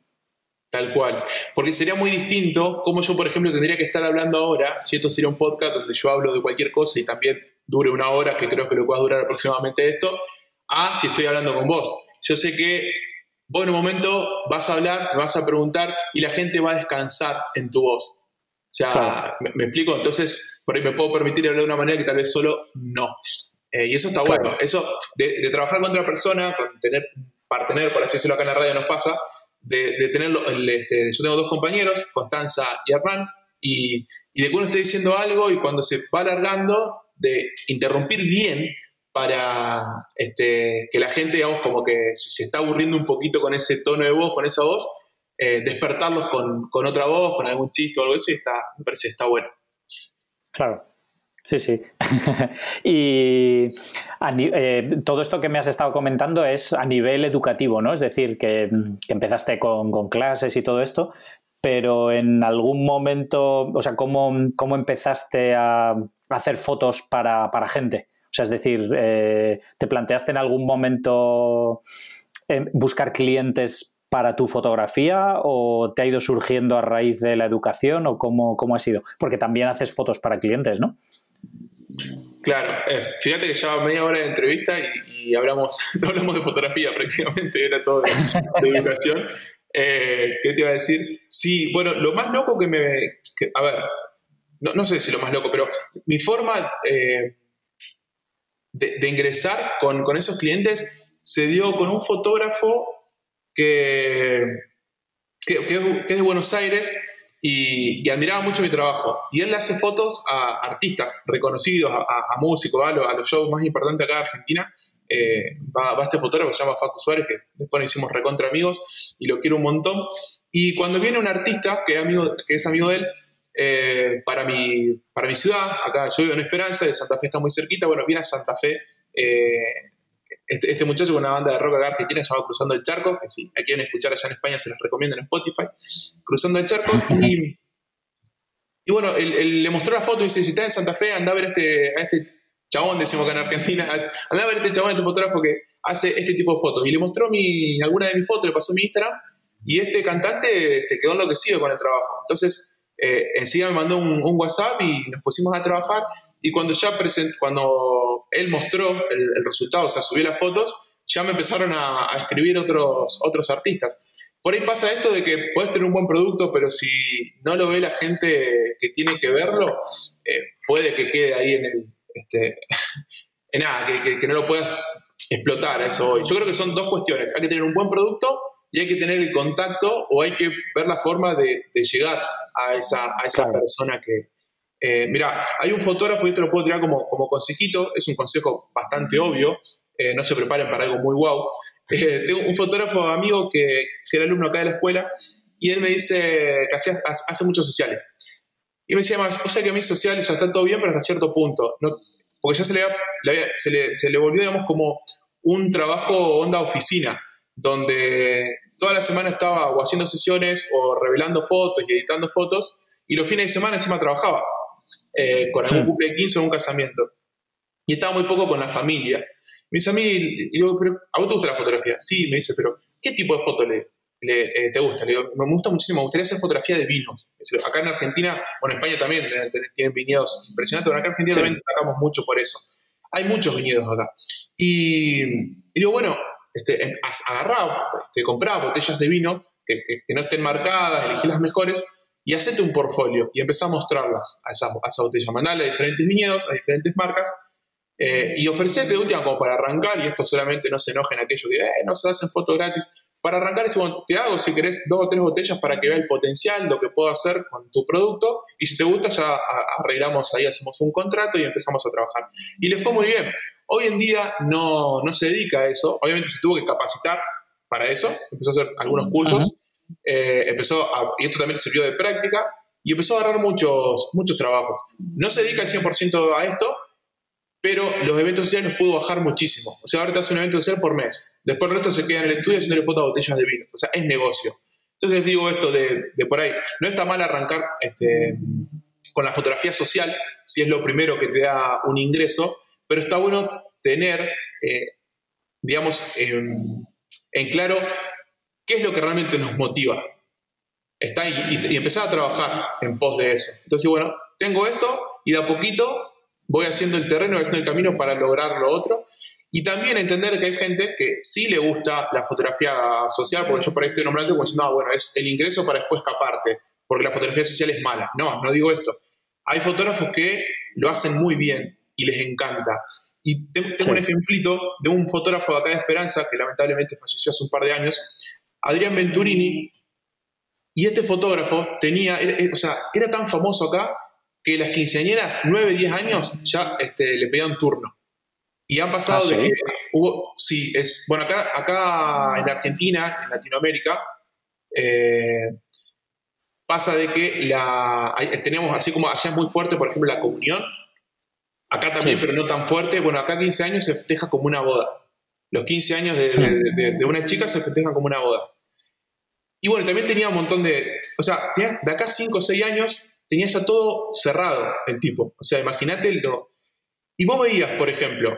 Tal cual. Porque sería muy distinto como yo, por ejemplo, tendría que estar hablando ahora, si esto sería un podcast donde yo hablo de cualquier cosa y también dure una hora, que creo que lo pueda durar aproximadamente esto, a si estoy hablando con vos. Yo sé que Vos en un momento vas a hablar, me vas a preguntar y la gente va a descansar en tu voz. O sea, me, explico? Entonces, por ahí me puedo permitir hablar de una manera que tal vez solo no. Eh, y eso está bueno. Eso de, trabajar con otra persona, con tener partener, por así decirlo acá en la radio nos pasa, de, de tenerlo, este, yo tengo dos compañeros, Constanza y Hernán, y, y de que uno esté diciendo algo y cuando se va alargando, de interrumpir bien para este, que la gente, digamos, como que se está aburriendo un poquito con ese tono de voz, con esa voz, eh, despertarlos con, otra voz, con algún chiste o algo así, está, me parece que está bueno. Claro. Sí, sí. (laughs) y eh, todo esto que me has estado comentando es a nivel educativo, ¿no? Es decir, que, empezaste con, clases y todo esto, pero en algún momento, o sea, ¿cómo, cómo empezaste a hacer fotos para, gente? O sea, es decir, eh, ¿te planteaste en algún momento eh, buscar clientes para tu fotografía o te ha ido surgiendo a raíz de la educación o cómo, cómo ha sido? Porque también haces fotos para clientes, ¿no? Claro, eh, fíjate que lleva media hora de entrevista y, hablamos, (laughs) no hablamos de fotografía prácticamente, era todo de, educación. ¿Qué te iba a decir? Sí, bueno, lo más loco que me... a ver, no, sé si lo más loco, pero mi forma de, ingresar con, esos clientes se dio con un fotógrafo que, que, es de Buenos Aires y, admiraba mucho mi trabajo. Y él le hace fotos a artistas reconocidos, a, músicos, a, los, shows más importantes acá de Argentina. Eh, va, este fotógrafo se llama Facu Suárez, que después nos hicimos recontra amigos y lo quiero un montón. Y cuando viene un artista que, amigo, que es amigo de él, eh, para, mi, para mi ciudad, acá yo vivo en Esperanza, de Santa Fe está muy cerquita, bueno, viene a Santa Fe eh, este, este, muchacho con una banda de rock acá argentina se llama Cruzando el Charco, que si quieren escuchar allá en España se los recomiendo en Spotify, Cruzando el Charco, y, y bueno, él, le mostró la foto y dice, si estás en Santa Fe, anda a ver este, a este chabón, decimos acá en Argentina, (laughs) anda a ver este chabón, este fotógrafo que hace este tipo de fotos. Y le mostró mi, alguna de mis fotos, le pasó mi Instagram, y este cantante te quedó enloquecido con el trabajo. Entonces, eh, enseguida me mandó un, un WhatsApp y nos pusimos a trabajar, y cuando ya present, cuando él mostró el, resultado, o sea, subió las fotos, ya me empezaron a, escribir otros, otros artistas. Por ahí pasa esto de que puedes tener un buen producto, pero si no lo ve la gente que tiene que verlo, eh, puede que quede ahí en el. Este, (laughs) en nada, que, no lo puedas explotar. Eso hoy. Yo creo que son dos cuestiones. Hay que tener un buen producto y hay que tener el contacto o hay que ver la forma de, llegar a esa, a esa persona que, eh, mira, hay un fotógrafo, y te lo puedo tirar como, como consejito, es un consejo bastante obvio, eh, no se preparen para algo muy guau. (laughs) Eh, tengo un fotógrafo amigo que, que, era alumno acá de la escuela y él me dice que hacía, hace muchos sociales. Y me decía, más, o sea que a mí sociales ya está todo bien, pero hasta cierto punto. No, porque ya se le, se, le, se le volvió, digamos, como un trabajo onda oficina, donde toda la semana estaba o haciendo sesiones o revelando fotos y editando fotos, y los fines de semana encima trabajaba. Eh, con algún cumple de 15 o un casamiento. Y estaba muy poco con la familia. Me dice a mí, y digo, pero, ¿a vos te gusta la fotografía? Sí, me dice, pero ¿qué tipo de foto le, eh, te gusta? Le digo, me gusta muchísimo, me gustaría hacer fotografía de vinos. Acá en Argentina, bueno, en España también tienen viñedos impresionantes, pero acá en Argentina también destacamos mucho por eso. Hay muchos viñedos acá. Y, digo, bueno, este, agarrá, este, comprá botellas de vino que, no estén marcadas, elegí las mejores y hacete un portfolio y empezá a mostrarlas a esa, a esa botella. Mandale a diferentes viñedos, a diferentes marcas eh, y ofrecete de última como para arrancar, y esto solamente no se enojen aquellos que eh, no se hacen fotos gratis. Para arrancar, ese te hago si querés dos o tres botellas para que vea el potencial, lo que puedo hacer con tu producto. Y si te gusta, ya arreglamos ahí, hacemos un contrato y empezamos a trabajar. Y le fue muy bien. Hoy en día no, no se dedica a eso. Obviamente se tuvo que capacitar para eso. Empezó a hacer algunos cursos. Eh, empezó y esto también sirvió de práctica, y empezó a agarrar muchos, muchos trabajos. No se dedica al 100% a esto, pero los eventos sociales nos pudo bajar muchísimo. O sea, ahora te hace un evento social por mes. Después el resto se queda en el estudio haciéndole fotos a botellas de vino. O sea, es negocio. Entonces digo esto de, de por ahí. No está mal arrancar este, con la fotografía social, si es lo primero que te da un ingreso, pero está bueno tener, eh, digamos, en claro ¿Qué es lo que realmente nos motiva? Está y, y, empezar a trabajar en pos de eso. Entonces, bueno, tengo esto y de a poquito voy haciendo el terreno, voy haciendo el camino para lograr lo otro. Y también entender que hay gente que sí le gusta la fotografía social, porque yo por ahí estoy nombrando como diciendo, no, bueno, es el ingreso para después escaparte, porque la fotografía social es mala. No, no digo esto. Hay fotógrafos que lo hacen muy bien y les encanta. Y tengo un ejemplito de un fotógrafo de acá de Esperanza, que lamentablemente falleció hace un par de años, Adrián Venturini, y este fotógrafo tenía, o sea, era tan famoso acá que las quinceañeras, 9, 10 años, ya este, le pedían turno. Y han pasado ah, de que hubo, sí, es, bueno, acá, acá en Argentina, en Latinoamérica, Eh, pasa de que la, tenemos así como allá es muy fuerte, por ejemplo, la comunión. Acá también, pero no tan fuerte. Bueno, acá 15 años se festeja como una boda. Los 15 años de, una chica se festejan como una boda. Y bueno, también tenía un montón de. O sea, de acá 5 o 6 años tenía ya todo cerrado el tipo. O sea, imagínate lo. Y vos veías, por ejemplo,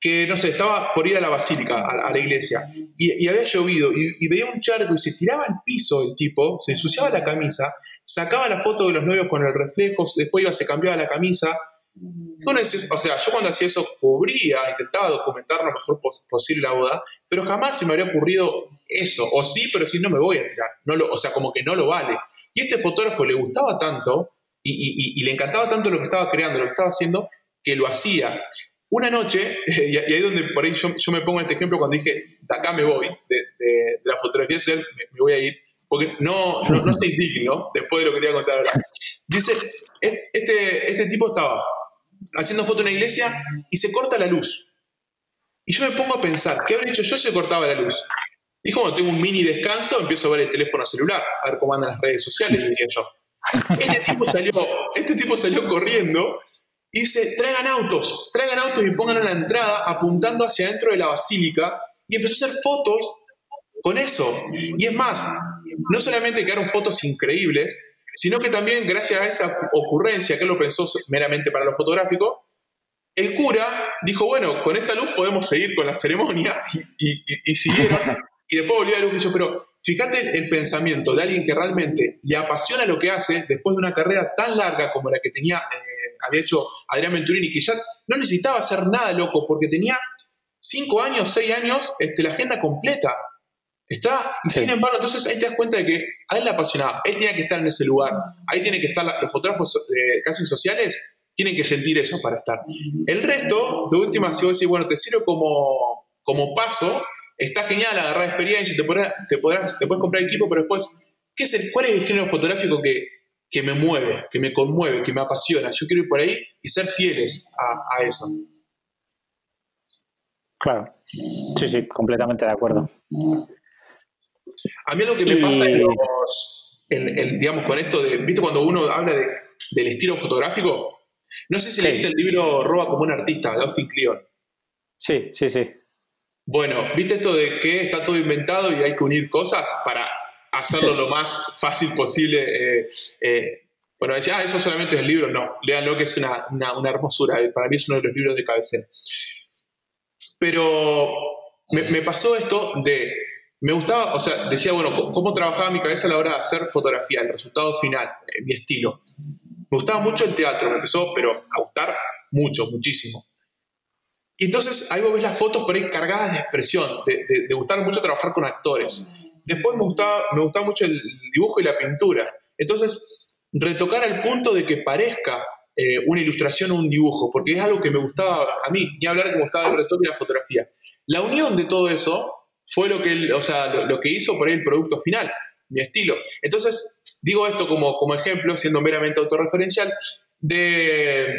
que, no sé, estaba por ir a la basílica, a, la iglesia, y, había llovido, y, veía un charco y se tiraba al piso el tipo, se ensuciaba la camisa, sacaba la foto de los novios con el reflejo, después iba, se cambiaba la camisa. o sea, yo cuando hacía eso cubría, intentaba documentar lo mejor posible la boda, pero jamás se me habría ocurrido eso. O sí, pero sí no me voy a tirar. No lo, o sea, como que no lo vale. Y este fotógrafo le gustaba tanto y, le encantaba tanto lo que estaba creando, lo que estaba haciendo, que lo hacía. Una noche, (laughs) y ahí donde por ahí yo, me pongo este ejemplo cuando dije, de acá me voy, de, la fotografía social me, voy a ir, porque no, no, no estoy digno, después de lo que te voy a contar ahora. Dice, este, este tipo estaba haciendo foto en una iglesia y se corta la luz. Y yo me pongo a pensar, ¿qué habría hecho yo si cortaba la luz? Y como tengo un mini descanso, empiezo a ver el teléfono celular, a ver cómo andan las redes sociales, diría yo. Este tipo salió, este tipo salió corriendo y dice, traigan autos, traigan autos y pongan a la entrada apuntando hacia adentro de la basílica y empezó a hacer fotos con eso. Y es más, no solamente quedaron fotos increíbles, sino que también gracias a esa ocurrencia que lo pensó meramente para lo fotográfico, el cura dijo, bueno, con esta luz podemos seguir con la ceremonia (laughs) y, y siguieron. Y después volvió a lo que hizo, pero fíjate el pensamiento de alguien que realmente le apasiona lo que hace después de una carrera tan larga como la que tenía, eh, había hecho Adrián Venturini, que ya no necesitaba hacer nada loco porque tenía cinco años, seis años, este, la agenda completa. Está, y sin embargo, entonces ahí te das cuenta de que a él le apasionaba, él tenía que estar en ese lugar, ahí tiene que estar, los fotógrafos eh, casi sociales tienen que sentir eso para estar. El resto, de última, si vos decís, bueno, te sirve como, como paso, está genial agarrar experiencia, te podrás, te podrás, te puedes comprar equipo, pero después, ¿qué es el, ¿cuál es el género fotográfico que, que me mueve, que me conmueve, que me apasiona? Yo quiero ir por ahí y ser fieles a, eso. Claro, sí, sí, completamente de acuerdo. A mí lo que me pasa en digamos, con esto de, ¿viste cuando uno habla de, del estilo fotográfico? No sé si leíste el libro Roba como un artista, de Austin Kleon. Sí, sí, sí. Bueno, ¿viste esto de que está todo inventado y hay que unir cosas para hacerlo lo más fácil posible? Eh, eh, bueno, decía, ah, eso solamente es el libro. No, léanlo que es una, hermosura. Eh, para mí es uno de los libros de cabecera. Pero me, pasó esto de, me gustaba, o sea, decía, bueno, cómo trabajaba mi cabeza a la hora de hacer fotografía, el resultado final, mi estilo. Me gustaba mucho el teatro, me empezó, pero a gustar mucho, muchísimo. Y entonces ahí vos ves las fotos por ahí cargadas de expresión, de, gustar mucho trabajar con actores. Después me gustaba, me gustaba mucho el dibujo y la pintura. Entonces, retocar al punto de que parezca eh, una ilustración o un dibujo, porque es algo que me gustaba a mí, ni hablar que me gustaba el retoque y la fotografía. La unión de todo eso fue lo que, o sea, lo, que hizo por el producto final, mi estilo. Entonces, digo esto como, como ejemplo, siendo meramente autorreferencial, de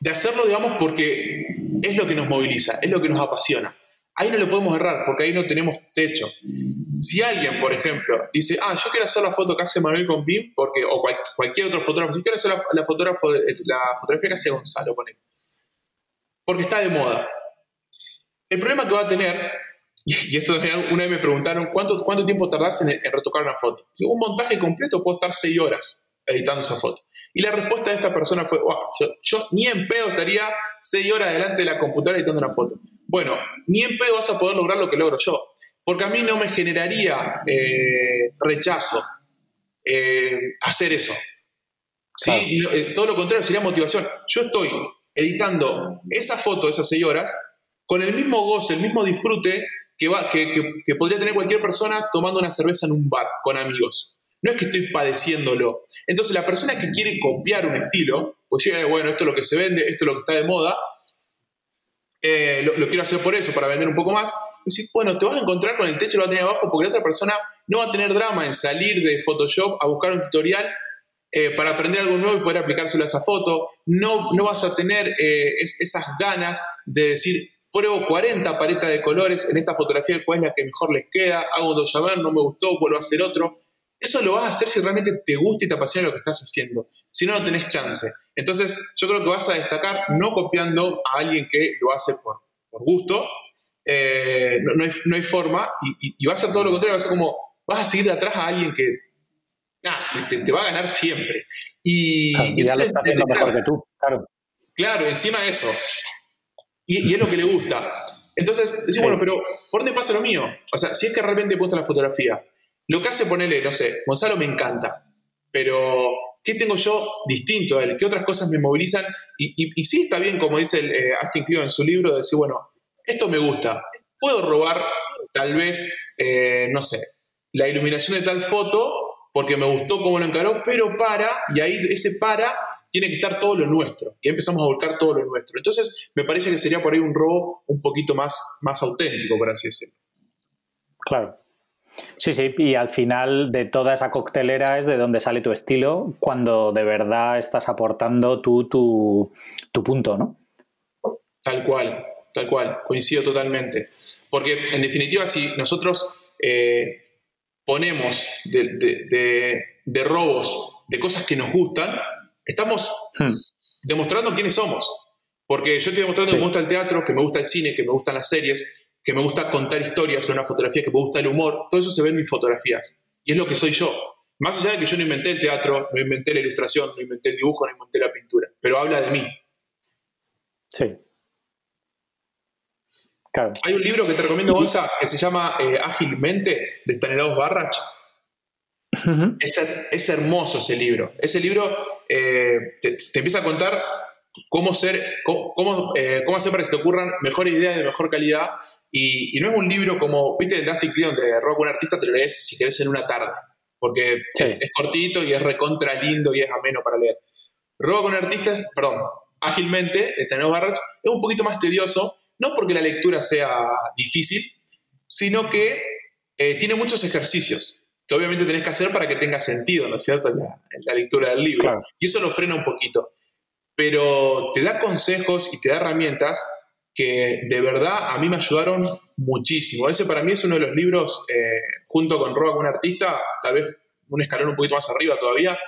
de hacerlo, digamos, porque es lo que nos moviliza, es lo que nos apasiona. Ahí no le podemos errar, porque ahí no tenemos techo. Si alguien, por ejemplo, dice, ah, yo quiero hacer la foto que hace Manuel con BIM, porque, o cualquier otro fotógrafo, si quiero hacer la, la, la fotografía que hace Gonzalo con él, porque está de moda. El problema que va a tener, (laughs) y esto también una vez me preguntaron, ¿cuánto, cuánto tiempo tardás en, en retocar una foto? Un montaje completo puedo estar seis horas editando esa foto. Y la respuesta de esta persona fue, yo, ni en pedo estaría seis horas delante de la computadora editando una foto. Bueno, ni en pedo vas a poder lograr lo que logro yo, porque a mí no me generaría eh, rechazo eh, hacer eso. ¿sí? Eh, todo lo contrario, sería motivación. Yo estoy editando esa foto, esas seis horas, con el mismo goce, el mismo disfrute que, va, que podría tener cualquier persona tomando una cerveza en un bar con amigos. No es que estoy padeciéndolo. Entonces la persona que quiere copiar un estilo, pues llega, bueno, esto es lo que se vende, esto es lo que está de moda, eh, lo, quiero hacer por eso, para vender un poco más. Decir, bueno, te vas a encontrar con el techo lo va a tener abajo porque la otra persona no va a tener drama en salir de Photoshop a buscar un tutorial eh, para aprender algo nuevo y poder aplicárselo a esa foto. No, no vas a tener eh, esas ganas de decir, pruebo 40 paletas de colores en esta fotografía, cuál es la que mejor les queda, hago dos llaves, no me gustó, vuelvo a hacer otro. Eso lo vas a hacer si realmente te gusta y te apasiona lo que estás haciendo. Si no, no tenés chance. Entonces, yo creo que vas a destacar no copiando a alguien que lo hace por, por gusto. Eh, no, hay, no, hay, forma. Y, y, va a ser todo lo contrario. Va a ser como, vas a seguir de atrás a alguien que te, te, va a ganar siempre. Y, y ya lo está haciendo mejor que tú, claro. Claro, encima de eso. Y, es lo que le gusta. Entonces, decimos, sí. bueno, pero ¿por dónde pasa lo mío? O sea, si es que realmente me gusta la fotografía, lo que hace ponerle, no sé, Gonzalo me encanta, pero ¿qué tengo yo distinto a él? ¿Qué otras cosas me movilizan? Y, y, y sí está bien, como dice el, eh, Astin Clio en su libro, de decir, bueno, esto me gusta. Puedo robar, tal vez, eh, no sé, la iluminación de tal foto porque me gustó cómo lo encaró, pero para, y ahí ese para tiene que estar todo lo nuestro. Y empezamos a volcar todo lo nuestro. Entonces, me parece que sería por ahí un robo un poquito más, más auténtico, por así decirlo. Claro. Sí, sí, y al final de toda esa coctelera es de donde sale tu estilo cuando de verdad estás aportando tú tu, tu punto, ¿no? Tal cual, tal cual, coincido totalmente. Porque en definitiva, si nosotros eh, ponemos de, de, de, de, robos de cosas que nos gustan, estamos hmm. demostrando quiénes somos. Porque yo estoy demostrando sí. que me gusta el teatro, que me gusta el cine, que me gustan las series, que me gusta contar historias en una fotografía, que me gusta el humor, todo eso se ve en mis fotografías. Y es lo que soy yo. Más allá de que yo no inventé el teatro, no inventé la ilustración, no inventé el dibujo, no inventé la pintura, pero habla de mí. Sí. Claro. Hay un libro que te recomiendo, Gonza, que se llama eh, Ágilmente, de Stanislaus Barrach. Uh -huh. es, es, hermoso ese libro. Ese libro eh, te, te, empieza a contar cómo, ser, cómo, cómo, eh, cómo hacer para que se te ocurran mejores ideas de mejor calidad y, y, no es un libro como, viste, el Dusty Cleon de Rock un artista, te lo lees si querés en una tarde, porque sí. es, es, cortito y es recontra lindo y es ameno para leer. Rock un artista, perdón, ágilmente, de Teneo Barrett, es un poquito más tedioso, no porque la lectura sea difícil, sino que eh, tiene muchos ejercicios que obviamente tenés que hacer para que tenga sentido, ¿no es cierto?, la, lectura del libro. Claro. Y eso lo frena un poquito. Pero te da consejos y te da herramientas que de verdad a mí me ayudaron muchísimo. Ese para mí es uno de los libros, eh, junto con Roba, un artista, tal vez un escalón un poquito más arriba todavía,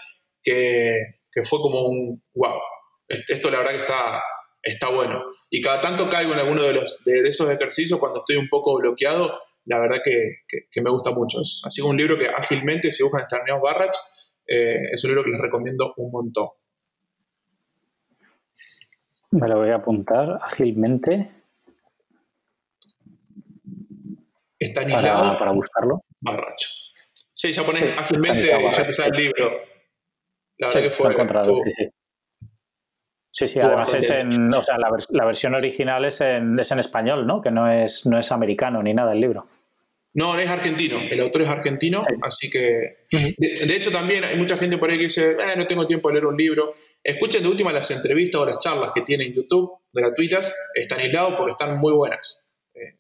que, que fue como un, wow, esto la verdad que está, está bueno. Y cada tanto caigo en alguno de, los, de, de esos ejercicios cuando estoy un poco bloqueado, la verdad que, que, que me gusta mucho. Es, así un libro que ágilmente, si buscan Starneos Barrach, eh, es un libro que les recomiendo un montón. Me lo voy a apuntar ágilmente. Está para, para buscarlo. Barracho. Sí, ya pones sí, ágilmente y ya te sale el libro. La verdad sí, que fue. Lo he encontrado, sí, sí. Sí, sí, además es en. O sea, la, vers la, versión original es en, es en español, ¿no? Que no es, no es americano ni nada el libro. No, es argentino. El autor es argentino, sí. así que. De, de, hecho, también hay mucha gente por ahí que dice: eh, no tengo tiempo de leer un libro. Escuchen de última las entrevistas o las charlas que tiene en YouTube, gratuitas, están aislados porque están muy buenas. Eh,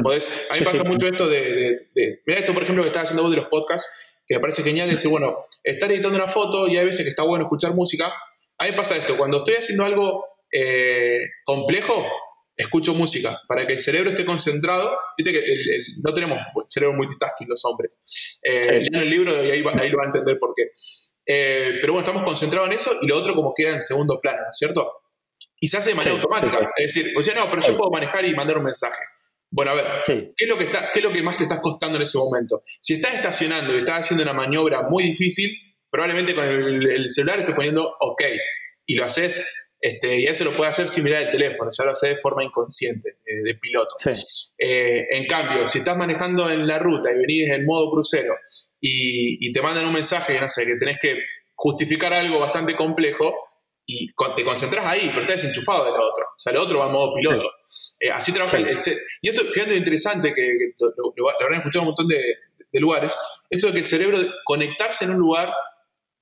podés, a mí sí, pasa sí. mucho esto de, de, de, Mira, esto, por ejemplo, que estás haciendo vos de los podcasts, que me parece genial. Decir, bueno, estar editando una foto y hay veces que está bueno escuchar música. A mí pasa esto: cuando estoy haciendo algo eh, complejo, escucho música para que el cerebro esté concentrado. Viste que el, el, no tenemos cerebro multitasking los hombres. Eh, sí. Lean el libro y ahí, ahí, lo van a entender por qué. Eh, pero bueno, estamos concentrados en eso y lo otro como queda en segundo plano, ¿no es cierto? Y se hace de manera sí, automática. Sí, es decir, o sea, no, pero yo puedo manejar y mandar un mensaje. Bueno, a ver, ¿qué, es lo que está, ¿qué es lo que más te está costando en ese momento? Si estás estacionando y estás haciendo una maniobra muy difícil, probablemente con el, el celular estés poniendo OK y lo haces este, y él se lo puede hacer sin mirar el teléfono, ya lo hace de forma inconsciente, eh, de piloto. Sí. Eh, en cambio, si estás manejando en la ruta y venís en modo crucero y, y, te mandan un mensaje, no sé, que tenés que justificar algo bastante complejo y te concentras ahí, pero estás desenchufado del otro. O sea, el otro va en modo piloto. Sí. Eh, así trabaja sí. el, el, Y esto, fíjate, interesante, que, que lo, lo, lo, habrán escuchado un montón de, de lugares, esto de que el cerebro, conectarse en un lugar,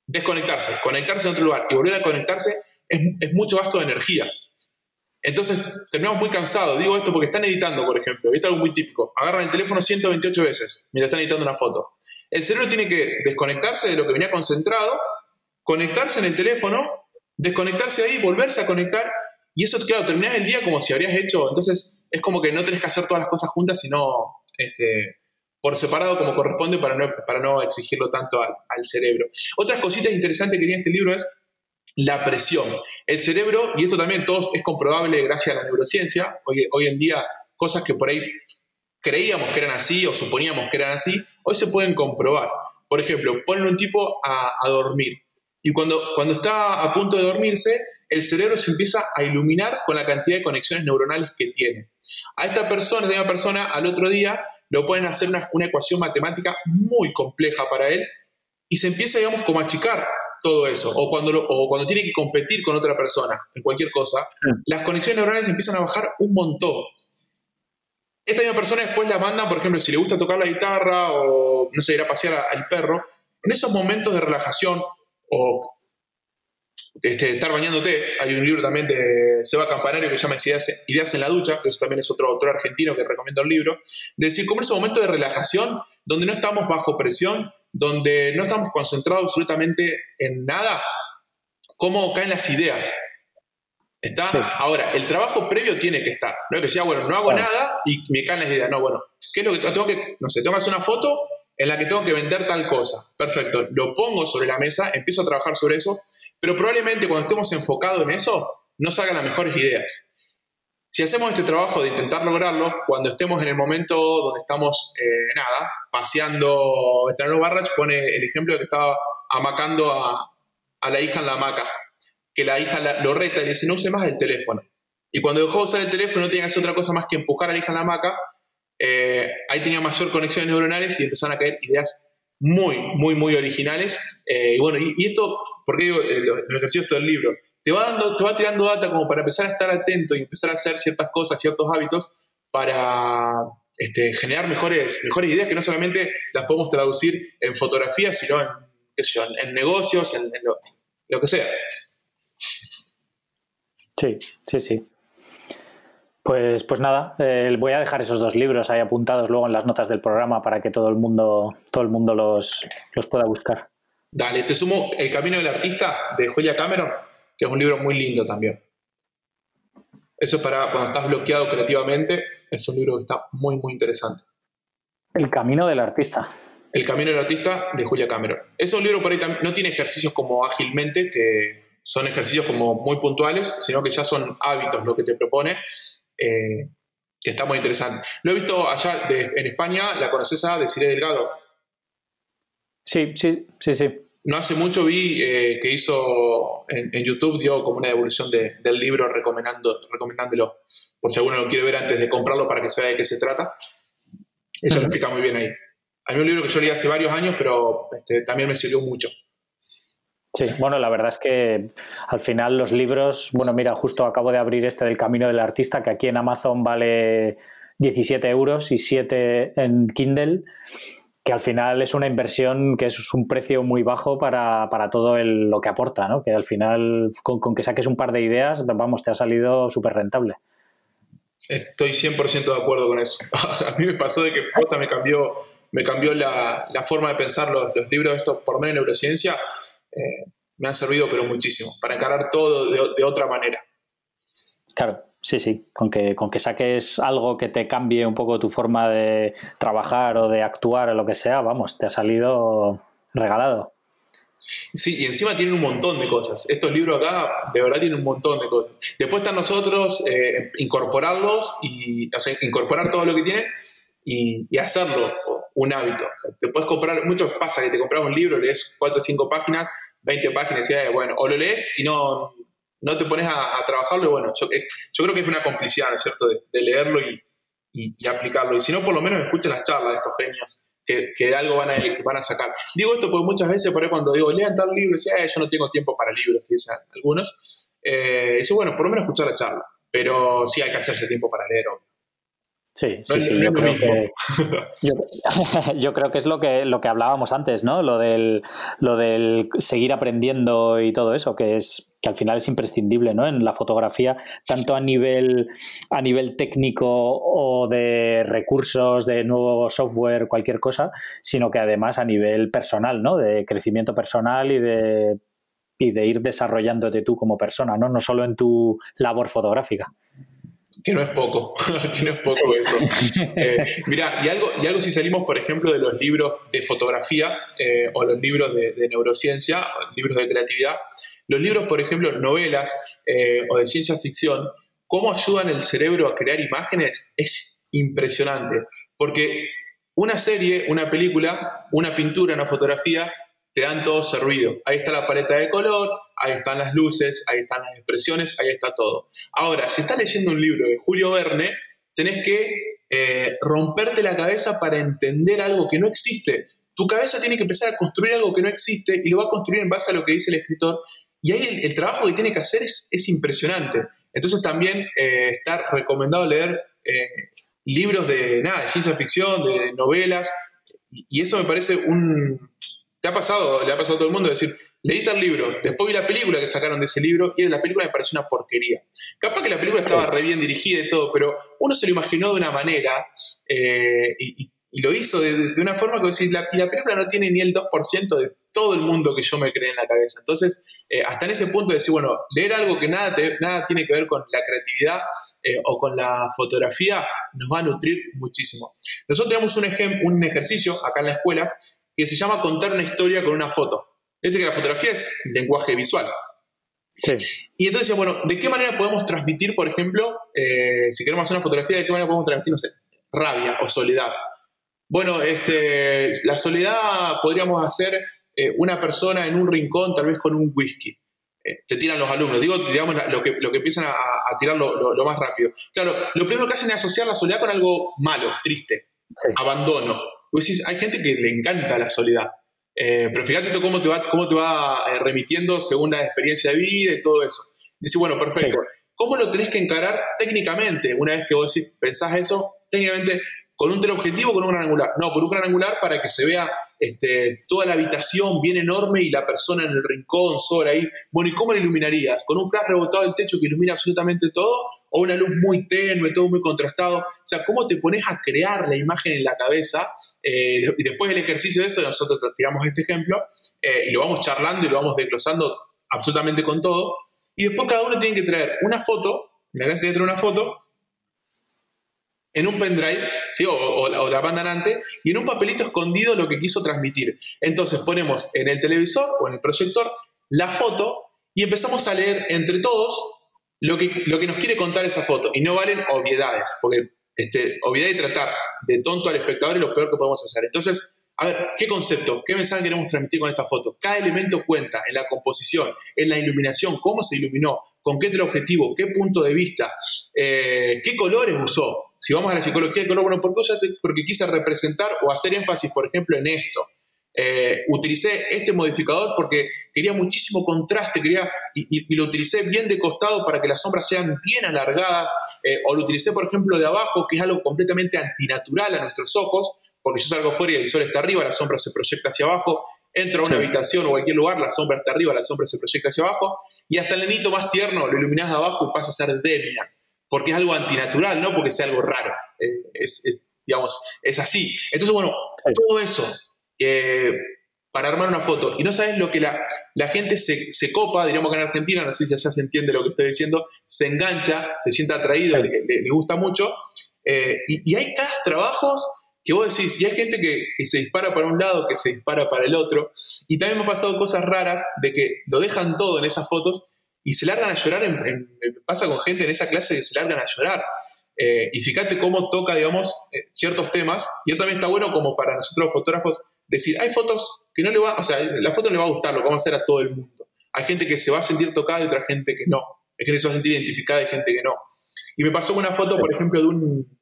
desconectarse, conectarse en otro lugar y volver a conectarse es, mucho gasto de energía. Entonces terminamos muy cansados. Digo esto porque están editando, por ejemplo. Esto es algo muy típico. Agarran el teléfono 128 veces mientras están editando una foto. El cerebro tiene que desconectarse de lo que venía concentrado, conectarse en el teléfono, desconectarse ahí, volverse a conectar Y eso, claro, terminás el día como si habrías hecho, entonces es como que no tenés que hacer todas las cosas juntas, sino este, por separado como corresponde para no, para no exigirlo tanto al, cerebro. Otras cositas interesantes que tiene este libro es la presión. El cerebro, y esto también todo es comprobable gracias a la neurociencia, hoy, hoy en día cosas que por ahí creíamos que eran así o suponíamos que eran así, hoy se pueden comprobar. Por ejemplo, ponen un tipo a, a dormir y cuando, cuando está a punto de dormirse, el cerebro se empieza a iluminar con la cantidad de conexiones neuronales que tiene. A esta persona, a esta persona, al otro día lo pueden hacer una, una, ecuación matemática muy compleja para él y se empieza, digamos, como a achicar todo eso. O cuando, o cuando tiene que competir con otra persona en cualquier cosa, las conexiones neuronales empiezan a bajar un montón. Esta misma persona después la manda, por ejemplo, si le gusta tocar la guitarra o, no sé, ir a pasear al perro, en esos momentos de relajación o este, estar bañándote. Hay un libro también de Seba Campanario que se llama Ideas, en la ducha, que eso también es otro autor argentino que recomiendo el libro. De decir, como en ese momento de relajación, donde no estamos bajo presión, donde no estamos concentrados absolutamente en nada, cómo caen las ideas. ¿Está? Ahora, el trabajo previo tiene que estar. No es que sea, bueno, no hago nada y me caen las ideas. No, bueno, ¿qué es lo que tengo que, no sé, tengo que hacer una foto en la que tengo que vender tal cosa. Perfecto, lo pongo sobre la mesa, empiezo a trabajar sobre eso pero probablemente cuando estemos enfocados en eso, no salgan las mejores ideas. Si hacemos este trabajo de intentar lograrlo, cuando estemos en el momento donde estamos, eh, nada, paseando, Estrano Barrach pone el ejemplo de que estaba amacando a, la hija en la hamaca, que la hija lo reta y le dice, no use más el teléfono. Y cuando dejó de usar el teléfono, no tenía que hacer otra cosa más que empujar a la hija en la hamaca, eh, ahí tenía mayor conexiones neuronales y empezaron a caer ideas muy, muy, muy originales. Eh, y bueno, y, esto, porque digo, eh, los, ejercicios del libro, te va, dando, te va tirando data como para empezar a estar atento y empezar a hacer ciertas cosas, ciertos hábitos para este, generar mejores, mejores ideas que no solamente las podemos traducir en fotografías, sino en, qué sé yo, en, negocios, en, lo, lo que sea. Sí, sí, sí. Pues, pues nada, eh, voy a dejar esos dos libros ahí apuntados luego en las notas del programa para que todo el mundo, todo el mundo los, los pueda buscar. Dale, te sumo El Camino del Artista de Julia Cameron, que es un libro muy lindo también. Eso para cuando estás bloqueado creativamente, es un libro que está muy, muy interesante. El Camino del Artista. El Camino del Artista de Julia Cameron. Es un libro por ahí no tiene ejercicios como ágilmente, que son ejercicios como muy puntuales, sino que ya son hábitos lo que te propone eh, que está muy interesante. Lo he visto allá en España, la conoces a Desiree Delgado. Sí, sí, sí, sí. No hace mucho vi eh, que hizo en, YouTube, dio como una devolución del libro recomendando, recomendándolo, por si alguno lo quiere ver antes de comprarlo para que se vea de qué se trata. Eso lo explica muy bien ahí. Hay un libro que yo leí hace varios años, pero este, también me sirvió mucho. Sí, bueno, la verdad es que al final los libros, bueno, mira, justo acabo de abrir este del Camino del Artista, que aquí en Amazon vale 17 euros y 7 en Kindle, que al final es una inversión que es un precio muy bajo para, todo lo que aporta, ¿no? Que al final, con, que saques un par de ideas, vamos, te ha salido súper rentable. Estoy 100% de acuerdo con eso. (laughs) A mí me pasó de que me cambió, me cambió la, forma de pensar los, los libros de estos por medio de neurociencia eh, me han servido pero muchísimo para encarar todo de, otra manera. Claro, sí, sí, con que, con que saques algo que te cambie un poco tu forma de trabajar o de actuar o lo que sea, vamos, te ha salido regalado. Sí, y encima tienen un montón de cosas. Estos libros acá, de verdad, tienen un montón de cosas. Después están nosotros eh, incorporarlos y, o sea, incorporar todo lo que tienen y, hacerlo un hábito. te puedes comprar, muchos pasa que te compras un libro, lees cuatro o cinco páginas 20 páginas y bueno, o lo lees y no, no te pones a, trabajarlo, y bueno, yo, eh, creo que es una complicidad, ¿no es cierto?, de, leerlo y, aplicarlo. Y si no, por lo menos escuchen las charlas de estos genios. Que, que algo van a, van a sacar. Digo esto porque muchas veces, por ahí cuando digo, lean tal libro, y eh, yo no tengo tiempo para libros, dicen algunos. Eh, dice, bueno, por lo menos escuchar la charla. Pero sí hay que hacerse tiempo para leer, Sí, sí, sí, yo creo, que, (laughs) (laughs) yo, creo que es lo que, lo que hablábamos antes, ¿no? Lo del, lo del seguir aprendiendo y todo eso, que es que al final es imprescindible, ¿no? En la fotografía, tanto a nivel, a nivel técnico o de recursos, de nuevo software, cualquier cosa, sino que además a nivel personal, ¿no? De crecimiento personal y de y de ir desarrollándote tú como persona, ¿no? No solo en tu labor fotográfica. Que no es poco, (laughs) que no es poco eso. (laughs) Eh, mira, y algo, y algo si salimos, por ejemplo, de los libros de fotografía eh, o los libros de, de neurociencia, libros de creatividad, los libros, por ejemplo, novelas eh, o de ciencia ficción, cómo ayudan el cerebro a crear imágenes es impresionante. Porque una serie, una película, una pintura, una fotografía, te dan todo servido. Ahí está la paleta de color, ahí están las luces, ahí están las expresiones, ahí está todo. Ahora, si estás leyendo un libro de Julio Verne, tenés que eh, romperte la cabeza para entender algo que no existe. Tu cabeza tiene que empezar a construir algo que no existe y lo va a construir en base a lo que dice el escritor. Y ahí el, trabajo que tiene que hacer es, impresionante. Entonces también eh, está recomendado leer eh, libros de, nada, ciencia ficción, de novelas, y eso me parece un, ha pasado, le ha pasado a todo el mundo decir, leí tal libro, después vi la película que sacaron de ese libro y la película me pareció una porquería. Capaz que la película estaba re bien dirigida y todo, pero uno se lo imaginó de una manera eh, y, lo hizo de, una forma que decir, la, y la película no tiene ni el 2% de todo el mundo que yo me creé en la cabeza. Entonces, eh, hasta en ese punto de decir, bueno, leer algo que nada, nada tiene que ver con la creatividad eh, o con la fotografía nos va a nutrir muchísimo. Nosotros tenemos un, un ejercicio acá en la escuela que se llama contar una historia con una foto. Este que la fotografía es lenguaje visual. Y entonces bueno, ¿de qué manera podemos transmitir, por ejemplo, eh, si queremos hacer una fotografía, de qué manera podemos transmitir, no sé, rabia o soledad? Bueno, este, la soledad podríamos hacer eh, una persona en un rincón, tal vez con un whisky. Eh, te tiran los alumnos, digo, digamos, lo que, lo que empiezan a, tirar lo, más rápido. Claro, lo primero que hacen es asociar la soledad con algo malo, triste, abandono hay gente que le encanta la soledad. Eh, pero fíjate tú cómo te va, cómo te va eh, remitiendo según la experiencia de vida y todo eso. Dice, bueno, perfecto. ¿Cómo lo tenés que encarar técnicamente? Una vez que vos decís, pensás eso, técnicamente, con un teleobjetivo o con un gran angular. No, con un gran angular para que se vea este, toda la habitación bien enorme y la persona en el rincón sola ahí. Bueno, ¿y cómo la iluminarías? ¿Con un flash rebotado del techo que ilumina absolutamente todo? ¿O una luz muy tenue, todo muy contrastado? O sea, ¿cómo te pones a crear la imagen en la cabeza? Eh, y después del ejercicio de eso, nosotros tiramos este ejemplo eh, y lo vamos charlando y lo vamos desglosando absolutamente con todo. Y después cada uno tiene que traer una foto, la clase tiene que traer una foto en un pendrive, o, la banda delante, y en un papelito escondido lo que quiso transmitir. Entonces ponemos en el televisor o en el proyector la foto y empezamos a leer entre todos lo que, lo que nos quiere contar esa foto. Y no valen obviedades, porque este, obviedad y tratar de tonto al espectador es lo peor que podemos hacer. Entonces, a ver, ¿qué concepto? ¿Qué mensaje queremos transmitir con esta foto? Cada elemento cuenta en la composición, en la iluminación, cómo se iluminó, con qué objetivo, qué punto de vista, eh, qué colores usó si vamos a la psicología de color, bueno, ¿por Porque quise representar o hacer énfasis, por ejemplo, en esto. Eh, utilicé este modificador porque quería muchísimo contraste, quería, y, lo utilicé bien de costado para que las sombras sean bien alargadas, eh, o lo utilicé, por ejemplo, de abajo, que es algo completamente antinatural a nuestros ojos, porque yo salgo fuera y el sol está arriba, la sombra se proyecta hacia abajo, entro a una habitación o cualquier lugar, la sombra está arriba, la sombra se proyecta hacia abajo, y hasta el nenito más tierno lo iluminás de abajo y pasa a ser Demian porque es algo antinatural, no porque sea algo raro. Eh, es, digamos, es así. Entonces, bueno, todo eso eh, para armar una foto. Y no sabes lo que la, la gente se, copa, diríamos que en Argentina, no sé si ya se entiende lo que estoy diciendo, se engancha, se siente atraído, le, gusta mucho. Eh, y, hay cada trabajos que vos decís, y hay gente que, que, se dispara para un lado, que se dispara para el otro. Y también me han pasado cosas raras de que lo dejan todo en esas fotos y se largan a llorar, pasa con gente en esa clase que se largan a llorar. Eh, y fíjate cómo toca, digamos, eh, ciertos temas. Y también está bueno como para nosotros los fotógrafos decir, hay fotos que no le va, o sea, la foto no le va a gustar, lo vamos a hacer a todo el mundo. Hay gente que se va a sentir tocada y otra gente que no. Hay gente que se va a sentir identificada y gente que no. Y me pasó una foto, por ejemplo, de, un,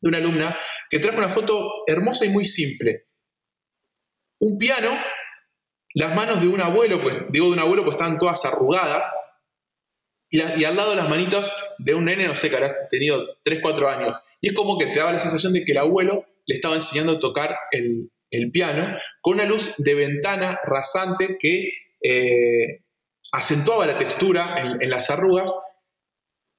de una alumna que trajo una foto hermosa y muy simple. Un piano, las manos de un abuelo, pues digo de un abuelo, pues estaban todas arrugadas, y, al lado las manitos de un nene, no sé, que habrá tenido 3, 4 años. Y es como que te daba la sensación de que el abuelo le estaba enseñando a tocar el, piano con una luz de ventana rasante que eh, acentuaba la textura en, las arrugas.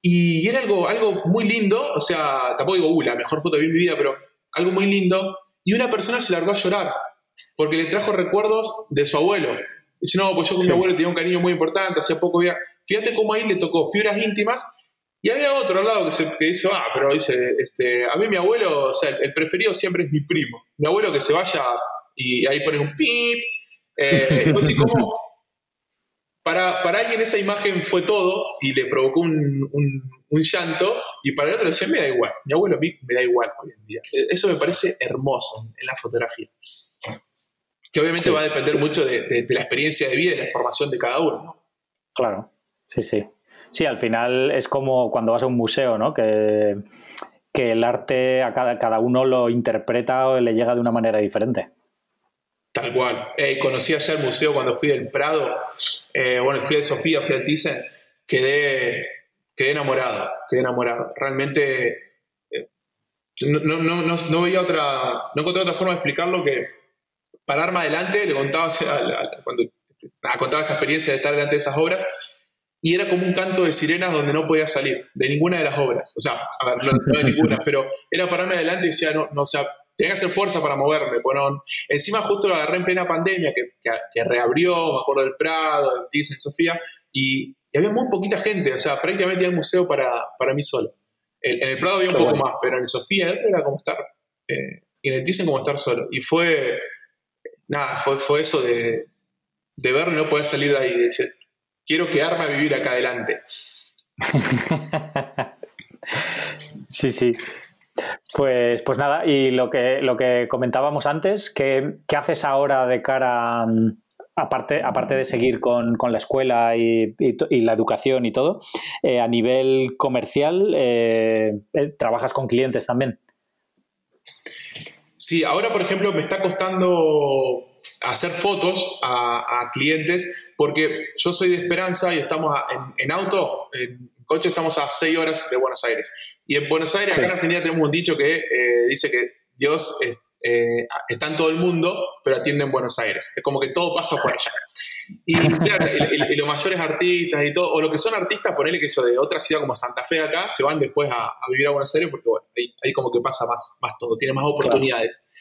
Y era algo, algo muy lindo, o sea, tampoco digo, la mejor foto de mi vida, pero algo muy lindo. Y una persona se largó a llorar porque le trajo recuerdos de su abuelo. Dice, no, pues yo con mi abuelo tenía un cariño muy importante, hace poco había... Fíjate cómo ahí le tocó fibras íntimas y había otro al lado que, se, que dice, ah, pero dice, este, a mí mi abuelo, o sea, el, preferido siempre es mi primo. Mi abuelo que se vaya y ahí pones un pip. Eh, como, para, para alguien esa imagen fue todo y le provocó un, un, llanto y para el otro decía, me da igual, mi abuelo a mí me da igual hoy en día. E, eso me parece hermoso en, la fotografía. Que obviamente va a depender mucho de, de, la experiencia de vida y la formación de cada uno. Claro, sí, sí. Sí, al final es como cuando vas a un museo, ¿no? Que, que el arte a cada, cada uno lo interpreta o le llega de una manera diferente. Tal cual. Eh, conocí allá el museo cuando fui del Prado. Eh, bueno, fui de Sofía, fui al Thyssen. Quedé, quedé enamorado, quedé enamorado. Realmente eh, no, no, no, no, veía otra, no encontré otra forma de explicarlo que pararme adelante, le contaba, cuando contaba esta experiencia de estar delante de esas obras, y era como un canto de sirenas donde no podía salir, de ninguna de las obras. O sea, a ver, no, de (laughs) ninguna, pero era pararme adelante y decía, no, no, o sea, tenía que hacer fuerza para moverme. Bueno, encima justo lo agarré en plena pandemia, que, que, reabrió, me acuerdo del Prado, del en Sofía, y, había muy poquita gente, o sea, prácticamente era el museo para, para mí solo. En, el Prado había un poco más, pero en el Sofía, el otro era como estar, eh, y en el Thyssen como estar solo. Y fue, nada, fue, fue eso de, de verlo y no poder salir de ahí, y decir, quiero quedarme a vivir acá adelante. (laughs) sí, sí. Pues, pues nada, y lo que, lo que comentábamos antes, ¿qué, haces ahora de cara, mm, aparte, aparte de seguir con, la escuela y, la educación y todo, eh, a nivel comercial, eh, eh, trabajas con clientes también? Sí, ahora por ejemplo me está costando hacer fotos a, clientes porque yo soy de Esperanza y estamos en, en auto, en coche estamos a 6 horas de Buenos Aires. Y en Buenos Aires, acá en Argentina, tenemos un dicho que eh, dice que Dios eh, está en todo el mundo, pero atiende en Buenos Aires. Es como que todo pasa por allá. Y, claro, los mayores artistas y todo, o lo que son artistas, ponele que eso de otra ciudad como Santa Fe acá, se van después a, vivir a Buenos Aires porque, bueno, ahí, como que pasa más, más todo, tiene más oportunidades.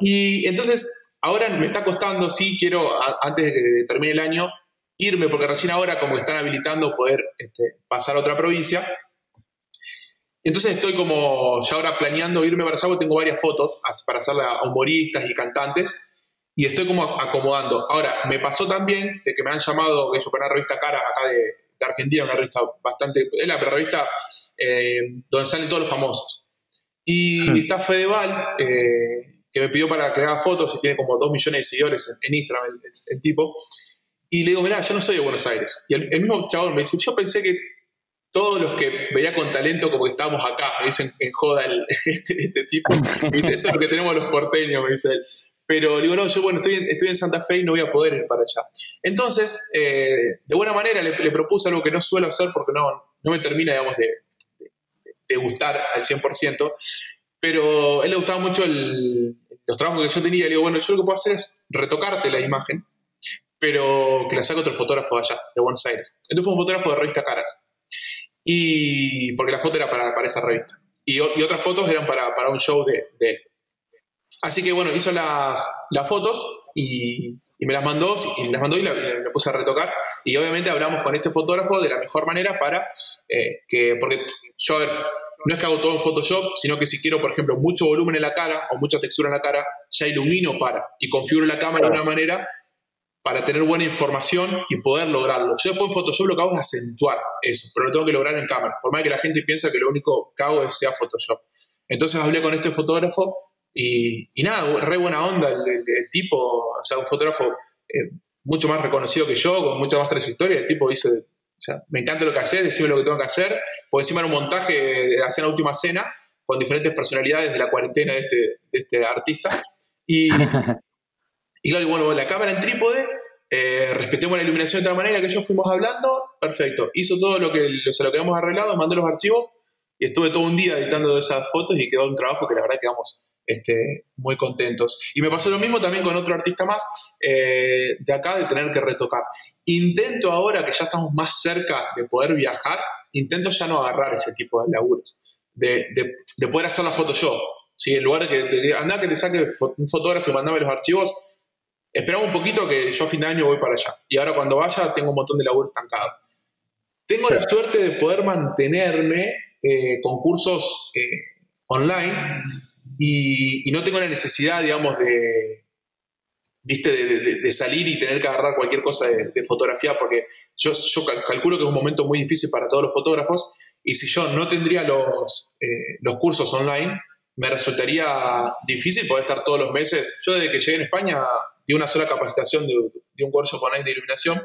Y entonces, ahora me está costando, sí, quiero, antes de que termine el año, irme, porque recién ahora como que están habilitando poder este, pasar a otra provincia entonces estoy como ya ahora planeando irme para allá, tengo varias fotos para hacerle a humoristas y cantantes, y estoy como acomodando. Ahora, me pasó también de que me han llamado, que yo para una revista cara acá de, Argentina, una revista bastante, es la revista eh, donde salen todos los famosos. Y hmm. está Fedeval, eh, que me pidió para haga fotos, y tiene como dos millones de seguidores en, Instagram el, tipo. Y le digo, mira, yo no soy de Buenos Aires. Y el, el mismo chabón me dice, yo pensé que todos los que veía con talento como que estábamos acá, me dicen en joda (laughs) este, este, tipo, eso es lo que tenemos los porteños, me dice él. Pero digo, no, yo bueno, estoy en, estoy en Santa Fe y no voy a poder ir para allá. Entonces, eh, de buena manera le, propuse algo que no suelo hacer porque no, no me termina, digamos, de, de, gustar al 100%, pero a él le gustaba mucho los trabajos que yo tenía. Le digo, bueno, yo lo que puedo hacer es retocarte la imagen, pero que la saque otro fotógrafo de allá, de Buenos Aires. Entonces fue un fotógrafo de revista Caras y porque la foto era para, para esa revista. Y, otras fotos eran para, para un show de, él. Así que bueno, hizo las, las fotos y, y, me las mandó y me las mandó y la, puse a retocar. Y obviamente hablamos con este fotógrafo de la mejor manera para eh, que, porque yo, a ver, no es que hago todo en Photoshop, sino que si quiero, por ejemplo, mucho volumen en la cara o mucha textura en la cara, ya ilumino para y configuro la cámara de una manera para tener buena información y poder lograrlo. Yo después en Photoshop lo que hago es acentuar eso, pero lo tengo que lograr en cámara. Por más que la gente piensa que lo único que hago es sea Photoshop. Entonces hablé con este fotógrafo y, nada, re buena onda el, tipo, o sea, un fotógrafo eh, mucho más reconocido que yo, con mucha más trayectoria. El tipo dice, o sea, me encanta lo que haces, decime lo que tengo que hacer. Por encima era un montaje hacer la última cena con diferentes personalidades de la cuarentena de este, de este artista. Y, (laughs) Y claro, bueno, la cámara en trípode, eh, respetemos la iluminación de tal manera que ellos fuimos hablando, perfecto. Hizo todo lo que, se lo que habíamos arreglado, mandé los archivos y estuve todo un día editando esas fotos y quedó un trabajo que la verdad quedamos este, muy contentos. Y me pasó lo mismo también con otro artista más eh, de acá de tener que retocar. Intento ahora que ya estamos más cerca de poder viajar, intento ya no agarrar ese tipo de laburos, de, de, poder hacer la foto yo. ¿sí? En lugar de que anda que te saque un fotógrafo y mandame los archivos, esperaba un poquito que yo a fin de año voy para allá. Y ahora cuando vaya tengo un montón de laburo estancado. Tengo la suerte de poder mantenerme eh, con cursos eh, online y, no tengo la necesidad, digamos, de, ¿viste? De, salir y tener que agarrar cualquier cosa de, fotografía, porque yo, yo, calculo que es un momento muy difícil para todos los fotógrafos y si yo no tendría los, eh, los cursos online, me resultaría difícil poder estar todos los meses. Yo desde que llegué en España di una sola capacitación de, un workshop online de iluminación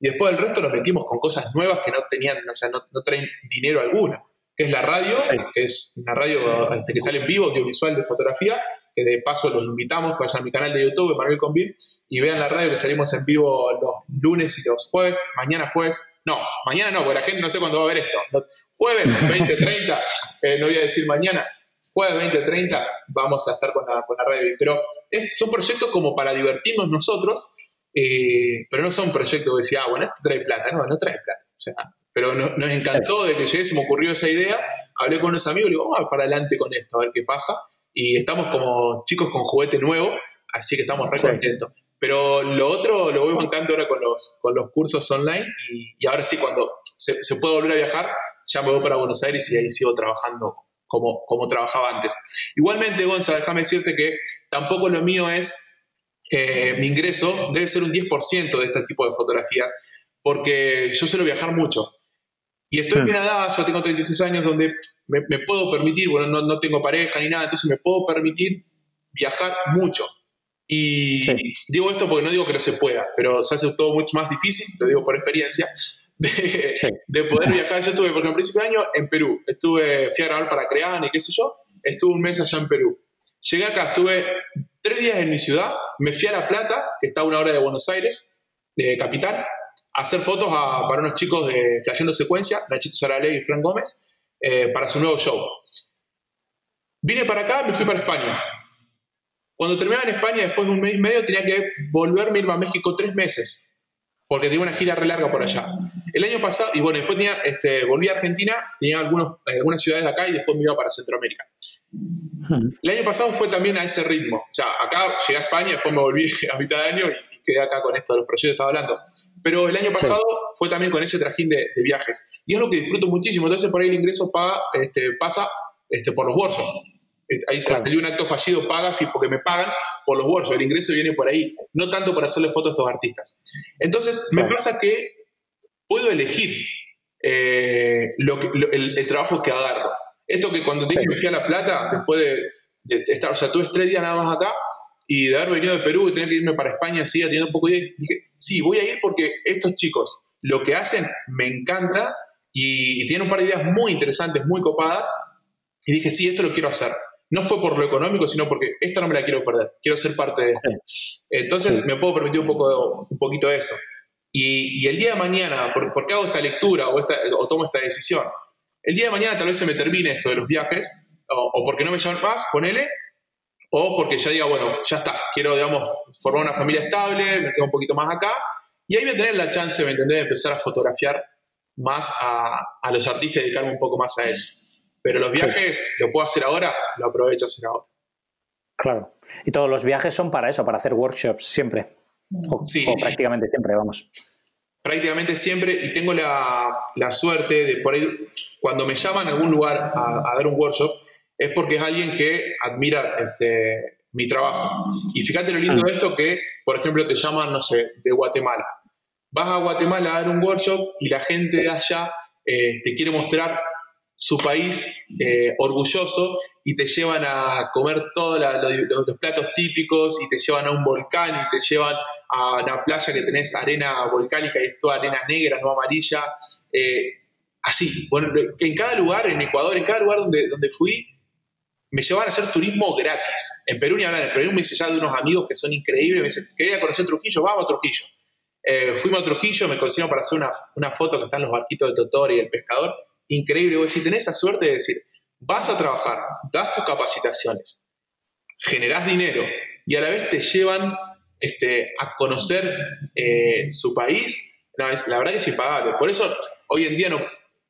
y después del resto nos metimos con cosas nuevas que no tenían, o sea, no, no traen dinero alguna, que es la radio, que es una radio este, que sale en vivo, audiovisual de fotografía, que de paso los invitamos, que vayan a mi canal de YouTube, Manuel Convil, y vean la radio que salimos en vivo los lunes y los jueves, mañana jueves, no, mañana no, porque la gente no sé cuándo va a ver esto, jueves (laughs) 20.30, eh, no voy a decir mañana, jueves 20.30 vamos a estar con la, con la radio, pero son proyectos como para divertirnos nosotros, eh, pero no son proyectos que decía, ah, bueno, esto trae plata, no, no trae plata. O sea, pero nos encantó de que llegué, se me ocurrió esa idea, hablé con unos amigos y digo, vamos para adelante con esto, a ver qué pasa. Y estamos como chicos con juguete nuevo, así que estamos re contentos. Pero lo otro lo voy bancando ahora con los, con los cursos online y, ahora sí, cuando se, se, puede volver a viajar, ya me voy para Buenos Aires y ahí sigo trabajando como, como trabajaba antes. Igualmente, Gonzalo, déjame decirte que tampoco lo mío es eh, mi ingreso debe ser un 10% de este tipo de fotografías, porque yo suelo viajar mucho. Y estoy bien edad, yo tengo 33 años, donde me, puedo permitir, bueno, no, no, tengo pareja ni nada, entonces me puedo permitir viajar mucho. Y digo esto porque no digo que no se pueda, pero se hace todo mucho más difícil, lo digo por experiencia, de, de poder viajar. Yo estuve, porque en principio de año, en Perú. Estuve, fui a grabar para Crean y qué sé yo, estuve un mes allá en Perú. Llegué acá, estuve tres días en mi ciudad, me fui a La Plata, que está a una hora de Buenos Aires, de capital, a hacer fotos para unos chicos de Flasheando Secuencia, Nachito Saraley y Frank Gómez, eh, para su nuevo show. Vine para acá, me fui para España. Cuando terminaba en España, después de un mes y medio, tenía que volverme a ir a México tres meses, porque tenía una gira re larga por allá. El año pasado, y bueno, después tenía, este, volví a Argentina, tenía algunos, algunas ciudades de acá y después me iba para Centroamérica. El año pasado fue también a ese ritmo. O sea, acá llegué a España, después me volví (laughs) a mitad de año y quedé acá con esto de los proyectos que estaba hablando. Pero el año pasado fue también con ese trajín de, viajes. Y es lo que disfruto muchísimo. Entonces, por ahí el ingreso paga, este, pasa este, por los workshops. Ahí se salió un acto fallido, paga, sí, porque me pagan por los workshops. El ingreso viene por ahí. No tanto por hacerle fotos a estos artistas. Entonces, me pasa que puedo elegir eh, lo el, el trabajo que agarro. Esto que cuando dije que me fui a La Plata, después de, estar, o sea, tuve tres días nada más acá y de haber venido de Perú y tener que irme para España así, teniendo un poco de... Dije, sí, voy a ir porque estos chicos lo que hacen me encanta y, tienen un par de ideas muy interesantes, muy copadas. Y dije, sí, esto lo quiero hacer. No fue por lo económico, sino porque esta no me la quiero perder. Quiero ser parte de esto. Entonces me puedo permitir un, poco, un poquito de eso. Y, el día de mañana, ¿por, qué hago esta lectura o, esta, o tomo esta decisión? El día de mañana tal vez se me termine esto de los viajes, o, porque no me llaman más, ponele, o porque ya diga, bueno, ya está, quiero, digamos, formar una familia estable, me quedo un poquito más acá, y ahí voy a tener la chance, ¿me entendés?, de empezar a fotografiar más a, los artistas y dedicarme un poco más a eso. Pero los viajes, lo puedo hacer ahora, lo aprovecho hacer ahora. Claro. Y todos los viajes son para eso, para hacer workshops siempre. sí. o prácticamente siempre, vamos prácticamente siempre y tengo la, suerte de por ahí, cuando me llaman a algún lugar a, dar un workshop, es porque es alguien que admira este, mi trabajo. Y fíjate lo lindo de esto que, por ejemplo, te llaman, no sé, de Guatemala. Vas a Guatemala a dar un workshop y la gente de allá eh, te quiere mostrar su país eh, orgulloso y te llevan a comer todos los, platos típicos y te llevan a un volcán y te llevan a una playa que tenés arena volcánica y es toda arena negra, no amarilla. Eh, así, bueno, en cada lugar, en Ecuador, en cada lugar donde, donde fui, me llevaban a hacer turismo gratis. En Perú ni hablar, en Perú me hice ya de unos amigos que son increíbles, me dicen, quería conocer Trujillo, vamos a Trujillo. Eh, fuimos a Trujillo, me consiguieron para hacer una, una, foto que están los barquitos de Totor y el pescador. Increíble, si tenés esa suerte de decir, vas a trabajar, das tus capacitaciones, generás dinero y a la vez te llevan este, a conocer eh, su país, la verdad que es impagable. Por eso hoy en día no,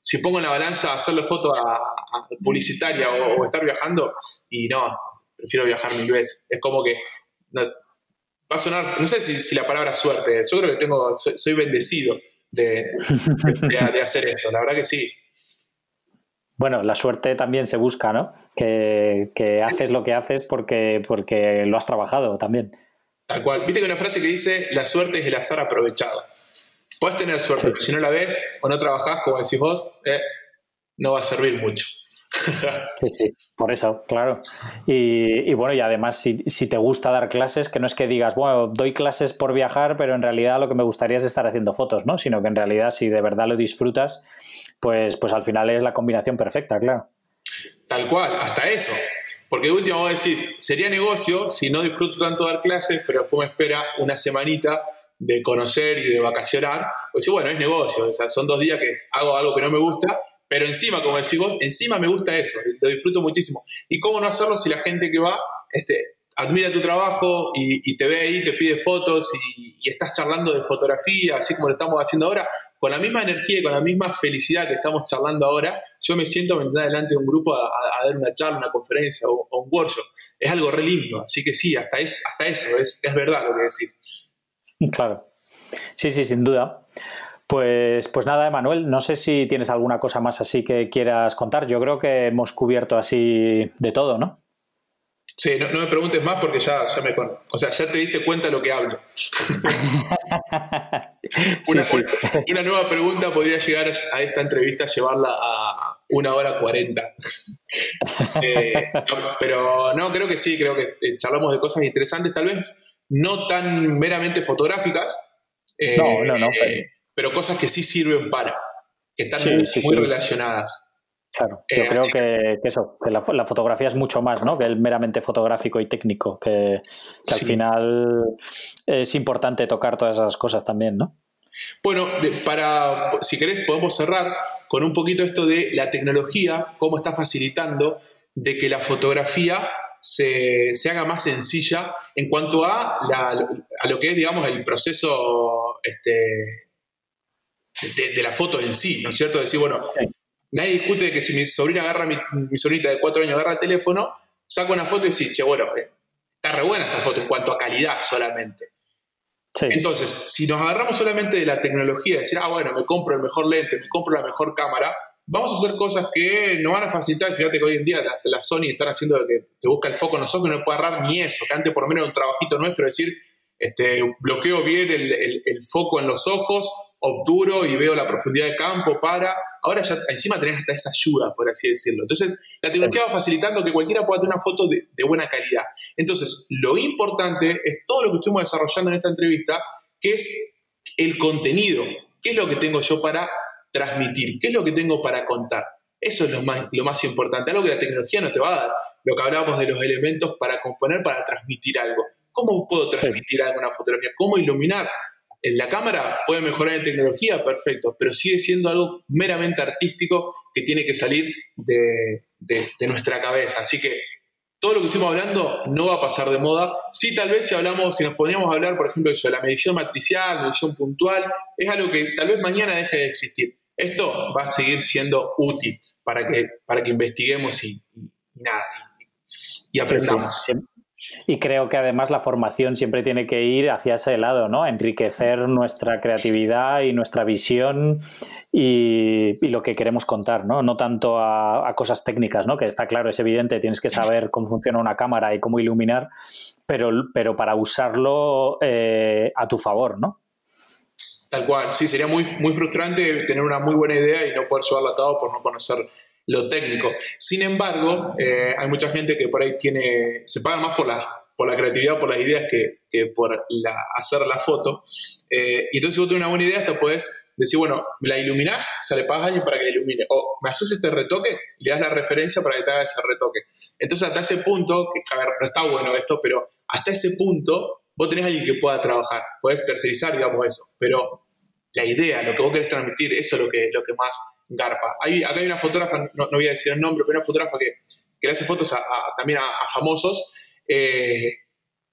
si pongo en la balanza hacerle foto a, publicitaria o, estar viajando, y no, prefiero viajar mil veces. Es como que va a sonar, no sé si, la palabra suerte, yo creo que tengo, soy, bendecido de, hacer esto, la verdad que sí. Bueno, la suerte también se busca, ¿no? Que, haces lo que haces porque, porque lo has trabajado también. Tal cual. Viste que una frase que dice, la suerte es el azar aprovechado. Puedes tener suerte, pero si no la ves o no trabajás, como decís vos, eh, no va a servir mucho. (laughs) Sí, sí, por eso, claro. Y, bueno, y además, si, te gusta dar clases, que no es que digas, bueno, doy clases por viajar, pero en realidad lo que me gustaría es estar haciendo fotos, ¿no? Sino que en realidad, si de verdad lo disfrutas, pues, pues al final es la combinación perfecta, claro. Tal cual, hasta eso. Porque de último vos decís, sería negocio si no disfruto tanto dar clases, pero después me espera una semanita de conocer y de vacacionar. Pues sí, bueno, es negocio, o sea, son dos días que hago algo que no me gusta pero encima, como decís vos, encima me gusta eso, lo disfruto muchísimo. ¿Y cómo no hacerlo si la gente que va este, admira tu trabajo y, te ve ahí, te pide fotos y, estás charlando de fotografía, así como lo estamos haciendo ahora, con la misma energía y con la misma felicidad que estamos charlando ahora, yo me siento me delante de un grupo a, dar una charla, una conferencia o, un workshop. Es algo re lindo, así que sí, hasta, es, hasta eso, es, es verdad lo que decís. Claro. Sí, sí, sin duda. Pues, pues nada, Emanuel, no sé si tienes alguna cosa más así que quieras contar. Yo creo que hemos cubierto así de todo, ¿no? Sí, no, me preguntes más porque ya, ya me con... O sea, ya te diste cuenta de lo que hablo. (laughs) (laughs) una, nueva pregunta podría llegar a esta entrevista, llevarla a una hora cuarenta. (laughs) Eh, pero no, creo que sí, creo que eh, charlamos de cosas interesantes, tal vez no tan meramente fotográficas. no, no, no. Eh, pero cosas que sí sirven para, que están muy, relacionadas. Claro, yo eh, creo que, eso, que la, fotografía es mucho más, ¿no? Que el meramente fotográfico y técnico, que, al final es importante tocar todas esas cosas también, ¿no? Bueno, para, si querés, podemos cerrar con un poquito esto de la tecnología, cómo está facilitando de que la fotografía se, haga más sencilla en cuanto a, a lo que es, digamos, el proceso este, de, la foto en sí, ¿no es cierto? Decir, bueno, nadie discute que si mi sobrina agarra, mi, mi sobrinita de cuatro años agarra el teléfono, saca una foto y dice, che, bueno, eh, está re buena esta foto en cuanto a calidad solamente. Entonces, si nos agarramos solamente de la tecnología, decir, ah, bueno, me compro el mejor lente, me compro la mejor cámara, vamos a hacer cosas que no van a facilitar. Fíjate que hoy en día hasta la Sony están haciendo que te busca el foco en los ojos y no puede agarrar ni eso, que antes por lo menos un trabajito nuestro, decir, este, bloqueo bien el, el foco en los ojos, obturo y veo la profundidad de campo para. Ahora ya encima tenés hasta esa ayuda, por así decirlo. Entonces, la tecnología va facilitando que cualquiera pueda tener una foto de, buena calidad. Entonces, lo importante es todo lo que estuvimos desarrollando en esta entrevista, que es el contenido. ¿Qué es lo que tengo yo para transmitir? ¿Qué es lo que tengo para contar? Eso es lo más, lo más importante, algo que la tecnología no te va a dar. Lo que hablábamos de los elementos para componer, para transmitir algo. ¿Cómo puedo transmitir algo en una fotografía? ¿Cómo iluminar? en la cámara puede mejorar en tecnología, perfecto, pero sigue siendo algo meramente artístico que tiene que salir de, nuestra cabeza. Así que todo lo que estamos hablando no va a pasar de moda. Sí, tal vez si hablamos, si nos poníamos a hablar, por ejemplo, de la medición matricial, medición puntual, es algo que tal vez mañana deje de existir. Esto va a seguir siendo útil para que, para que investiguemos y, nada, y, aprendamos. Y creo que además la formación siempre tiene que ir hacia ese lado, ¿no? Enriquecer nuestra creatividad y nuestra visión y, lo que queremos contar, ¿no? No tanto a, cosas técnicas, ¿no? Que está claro, es evidente, tienes que saber cómo funciona una cámara y cómo iluminar, pero, pero para usarlo eh, a tu favor, ¿no? Tal cual, sí, sería muy, muy frustrante tener una muy buena idea y no poder llevarla a cabo por no conocer lo técnico. Sin embargo, eh, hay mucha gente que por ahí tiene, se paga más por la, por la creatividad, por las ideas que, por la, hacer la foto. Eh, y entonces si vos tenés una buena idea, hasta puedes decir, bueno, me la iluminás, o sea, le pagas a alguien para que la ilumine. O me haces este retoque le das la referencia para que te haga ese retoque. Entonces hasta ese punto, que, a ver, no está bueno esto, pero hasta ese punto vos tenés a alguien que pueda trabajar. Puedes tercerizar, digamos, eso. Pero la idea, lo que vos querés transmitir, eso es lo que, lo que más garpa. Hay, acá hay una fotógrafa, no, voy a decir el nombre, pero una fotógrafa que, le hace fotos también a, famosos. Eh,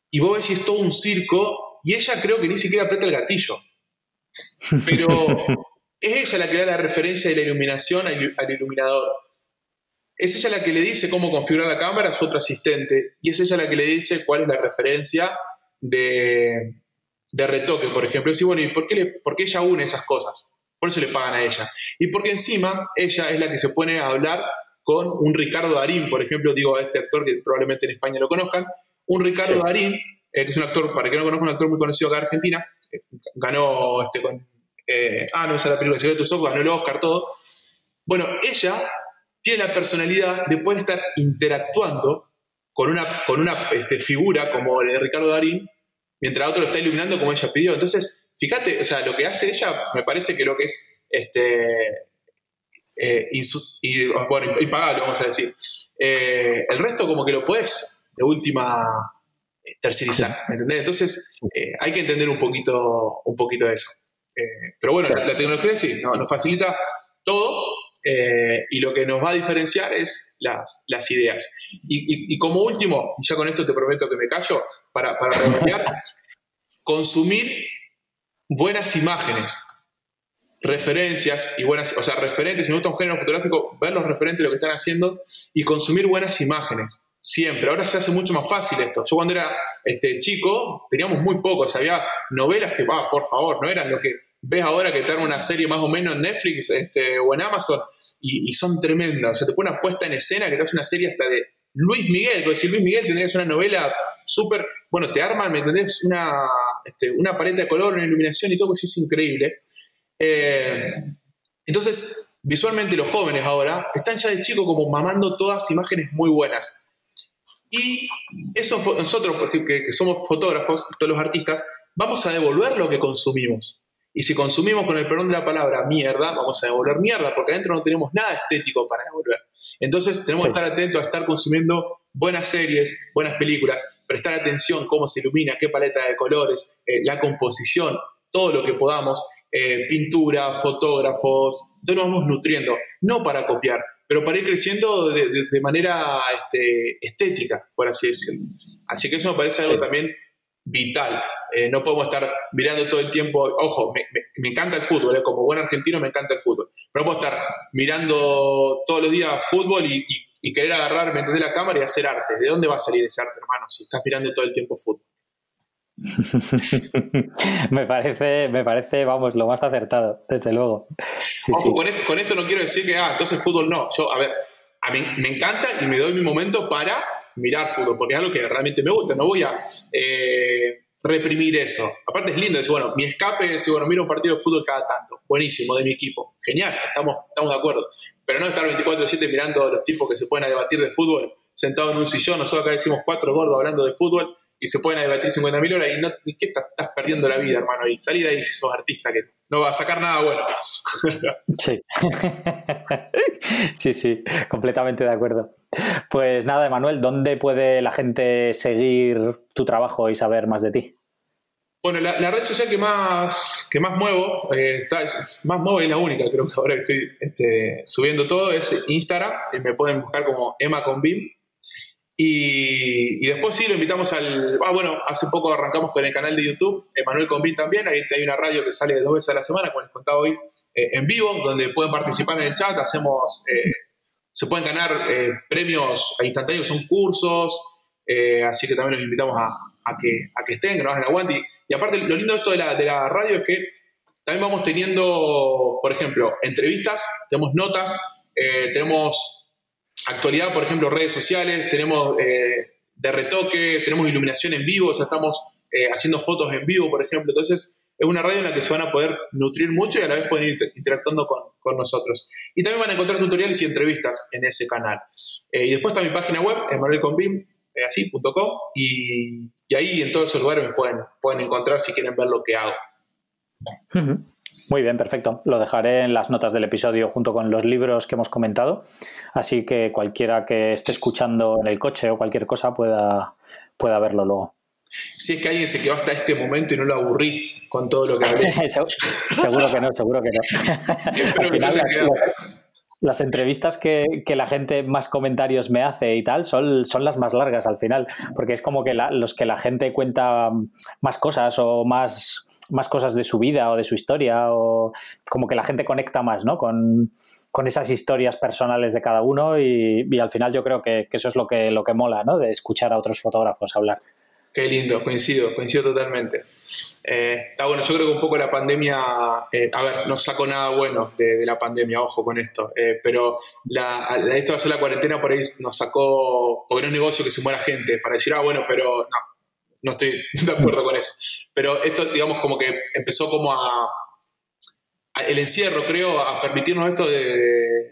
y vos es todo un circo y ella creo que ni siquiera aprieta el gatillo. Pero (laughs) es ella la que da la referencia de la iluminación al, iluminador. Es ella la que le dice cómo configurar la cámara a su otro asistente. Y es ella la que le dice cuál es la referencia de, de retoque, por ejemplo. Y bueno, ¿y por qué, le, por qué ella une esas cosas? Por eso le pagan a ella. Y porque encima ella es la que se pone a hablar con un Ricardo Darín, por ejemplo, digo a este actor que probablemente en España lo conozcan, un Ricardo Darín, eh, que es un actor, para que no conozca, un actor muy conocido acá en Argentina, ganó este con, eh, ah, no, esa la película, de tus ojos, ganó el Oscar, todo. Bueno, ella tiene la personalidad de poder estar interactuando con una, con una este, figura como la de Ricardo Darín, mientras otro lo está iluminando como ella pidió. Entonces, fíjate, o sea, lo que hace ella me parece que lo que es este, eh, y, bueno, impagable, vamos a decir. Eh, el resto como que lo puedes de última eh, tercerizar, ¿me entendés? Entonces hay que entender un poquito, un poquito de eso. pero bueno, la, tecnología sí, nos facilita todo y lo que nos va a diferenciar es las, las ideas. Y, como último, y ya con esto te prometo que me callo, para, para (laughs) consumir buenas imágenes referencias y buenas, o sea, referentes, si me gusta un género fotográfico, ver los referentes de lo que están haciendo y consumir buenas imágenes. Siempre. Ahora se hace mucho más fácil esto. Yo cuando era este, chico teníamos muy pocos. Había novelas que, va, por favor, no eran lo que ves ahora que te una serie más o menos en Netflix este, o en Amazon y, son tremendas. O sea, te pone una puesta en escena que te hace una serie hasta de Luis Miguel. Porque si Luis Miguel tendrías una novela súper. Bueno, te arman, ¿me entendés? Una, este, una paleta de color, una iluminación y todo, que sí es increíble. Eh, entonces, visualmente los jóvenes ahora están ya de chico como mamando todas imágenes muy buenas. Y eso nosotros, porque que, somos fotógrafos, todos los artistas, vamos a devolver lo que consumimos. Y si consumimos con el perdón de la palabra mierda, vamos a devolver mierda, porque adentro no tenemos nada estético para devolver. Entonces tenemos que estar atentos a estar consumiendo buenas series, buenas películas, prestar atención cómo se ilumina, qué paleta de colores, eh, la composición, todo lo que podamos, eh, pintura, fotógrafos, entonces nos vamos nutriendo, no para copiar, pero para ir creciendo de, manera este, estética, por así decirlo. Así que eso me parece algo también vital. Eh, no podemos estar mirando todo el tiempo, ojo, me, encanta el fútbol, eh, como buen argentino me encanta el fútbol, pero no puedo estar mirando todos los días fútbol y, y, querer agarrar, me la cámara y hacer arte. ¿De dónde va a salir ese arte, hermano, si estás mirando todo el tiempo fútbol? (laughs) me parece, me parece, vamos, lo más acertado, desde luego. Con, esto, no quiero decir que, ah, entonces fútbol no. Yo, a ver, a mí me encanta y me doy mi momento para mirar fútbol, porque es algo que realmente me gusta. No voy a eh, reprimir eso. Aparte es lindo decir, bueno, mi escape es, bueno, miro un partido de fútbol cada tanto. Buenísimo, de mi equipo. Genial, estamos, estamos de acuerdo. Pero no estar 24-7 mirando a los tipos que se pueden debatir de fútbol sentados en un sillón. Nosotros acá decimos cuatro gordos hablando de fútbol y se pueden debatir 50.000 horas y, no, ¿qué estás, perdiendo la vida, hermano? Y salí de ahí si sos artista, que no va a sacar nada bueno. (laughs) sí. (laughs) sí, sí, completamente de acuerdo. Pues nada, Emanuel, ¿dónde puede la gente seguir tu trabajo y saber más de ti? Bueno, la, red social que más, que más muevo, eh, está, más muevo y la única, creo que ahora estoy este, subiendo todo, es Instagram. Me pueden buscar como Emma con Bim, y, después sí lo invitamos al. Ah, bueno, hace poco arrancamos con el canal de YouTube, Emanuel Convin también. Ahí hay una radio que sale dos veces a la semana, como les contaba hoy, eh, en vivo, donde pueden participar en el chat. Hacemos. Eh, se pueden ganar eh, premios instantáneos, son cursos. así que también los invitamos a, que, a que estén, que nos hagan aguante. Y, aparte, lo lindo de esto de la, de la radio es que también vamos teniendo, por ejemplo, entrevistas, tenemos notas, tenemos actualidad, por ejemplo, redes sociales, tenemos eh, de retoque, tenemos iluminación en vivo, o sea, estamos eh, haciendo fotos en vivo, por ejemplo. Entonces, es una radio en la que se van a poder nutrir mucho y a la vez pueden ir interactuando con, nosotros. Y también van a encontrar tutoriales y entrevistas en ese canal. Eh, y después está mi página web, emanuelconbim, así.com, y, y ahí en todos esos lugares me pueden, pueden encontrar si quieren ver lo que hago. Muy bien, perfecto. Lo dejaré en las notas del episodio junto con los libros que hemos comentado, así que cualquiera que esté escuchando en el coche o cualquier cosa pueda, pueda verlo luego. Si es que alguien se quedó hasta este momento y no lo aburrí con todo lo que hablé. (laughs) seguro que no, seguro que no (laughs) las entrevistas que, la gente más comentarios me hace y tal son, son las más largas al final, porque es como que los que la gente cuenta más cosas o más, más cosas de su vida o de su historia o como que la gente conecta más ¿no? con, esas historias personales de cada uno y, al final yo creo que, eso es lo que, lo que mola, ¿no? de escuchar a otros fotógrafos hablar. Qué lindo, coincido, coincido totalmente. Eh, está bueno, yo creo que un poco la pandemia, eh, a ver, no saco nada bueno de, la pandemia, ojo con esto, eh, pero la, de hacer la cuarentena por ahí nos sacó, porque no es negocio que se muera gente, para decir, ah, bueno, pero no, no estoy de acuerdo con eso. Pero esto, digamos, como que empezó como a, el encierro, creo, a permitirnos esto de,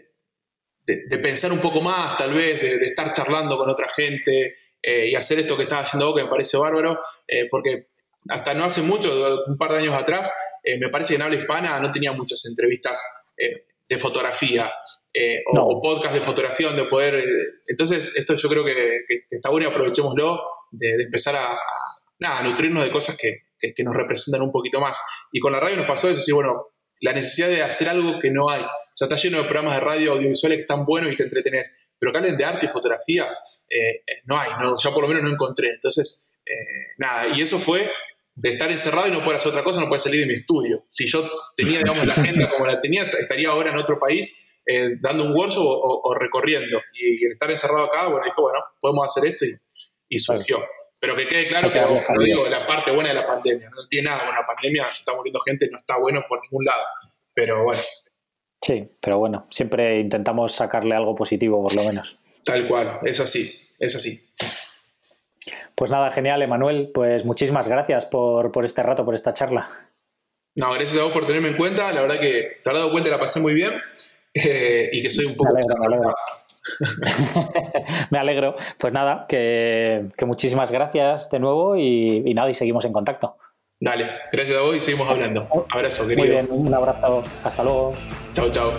pensar un poco más, tal vez, de estar charlando con otra gente, eh, y hacer esto que estaba haciendo vos, que me parece bárbaro, eh, porque hasta no hace mucho, un par de años atrás, eh, me parece que en habla hispana no tenía muchas entrevistas de fotografía o, podcast de fotografía donde poder... entonces, esto yo creo que, está bueno y aprovechémoslo de, empezar a, nada, nutrirnos de cosas que, que, nos representan un poquito más. Y con la radio nos pasó eso, decir, bueno, la necesidad de hacer algo que no hay. O sea, está lleno de programas de radio audiovisuales que están buenos y te entretenés pero que hablen de arte y fotografía, eh, eh, no hay, no, ya por lo menos no encontré. Entonces, eh, nada, y eso fue de estar encerrado y no poder hacer otra cosa, no poder salir de mi estudio. Si yo tenía, digamos, la agenda como la tenía, estaría ahora en otro país dando un workshop o, recorriendo. Y, estar encerrado acá, bueno, dijo, bueno, podemos hacer esto y, surgió. Pero que quede claro que, no digo la parte buena de la pandemia, no tiene nada con la pandemia, se está muriendo gente, no está bueno por ningún lado. Pero bueno, Sí, pero bueno, siempre intentamos sacarle algo positivo, por lo menos. Tal cual, es así, es así. Pues nada, genial, Emanuel. Pues muchísimas gracias por, este rato, por esta charla. No, gracias a vos por tenerme en cuenta. La verdad que te has dado cuenta, la pasé muy bien eh, y que soy un poco. Me alegro, me alegro. (laughs) me alegro. Pues nada, que, muchísimas gracias de nuevo y, y nada, y seguimos en contacto. Dale, gracias a vos y seguimos hablando. Abrazo, querido. Muy bien, un abrazo. Hasta luego. Chao, chao.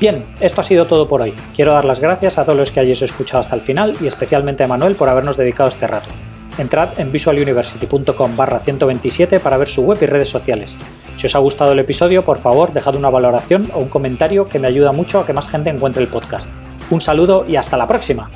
Bien, esto ha sido todo por hoy. Quiero dar las gracias a todos los que hayáis escuchado hasta el final y especialmente a Manuel por habernos dedicado este rato. Entrad en visualuniversity.com barra 127 para ver su web y redes sociales. Si os ha gustado el episodio, por favor, dejad una valoración o un comentario que me ayuda mucho a que más gente encuentre el podcast. Un saludo y hasta la próxima.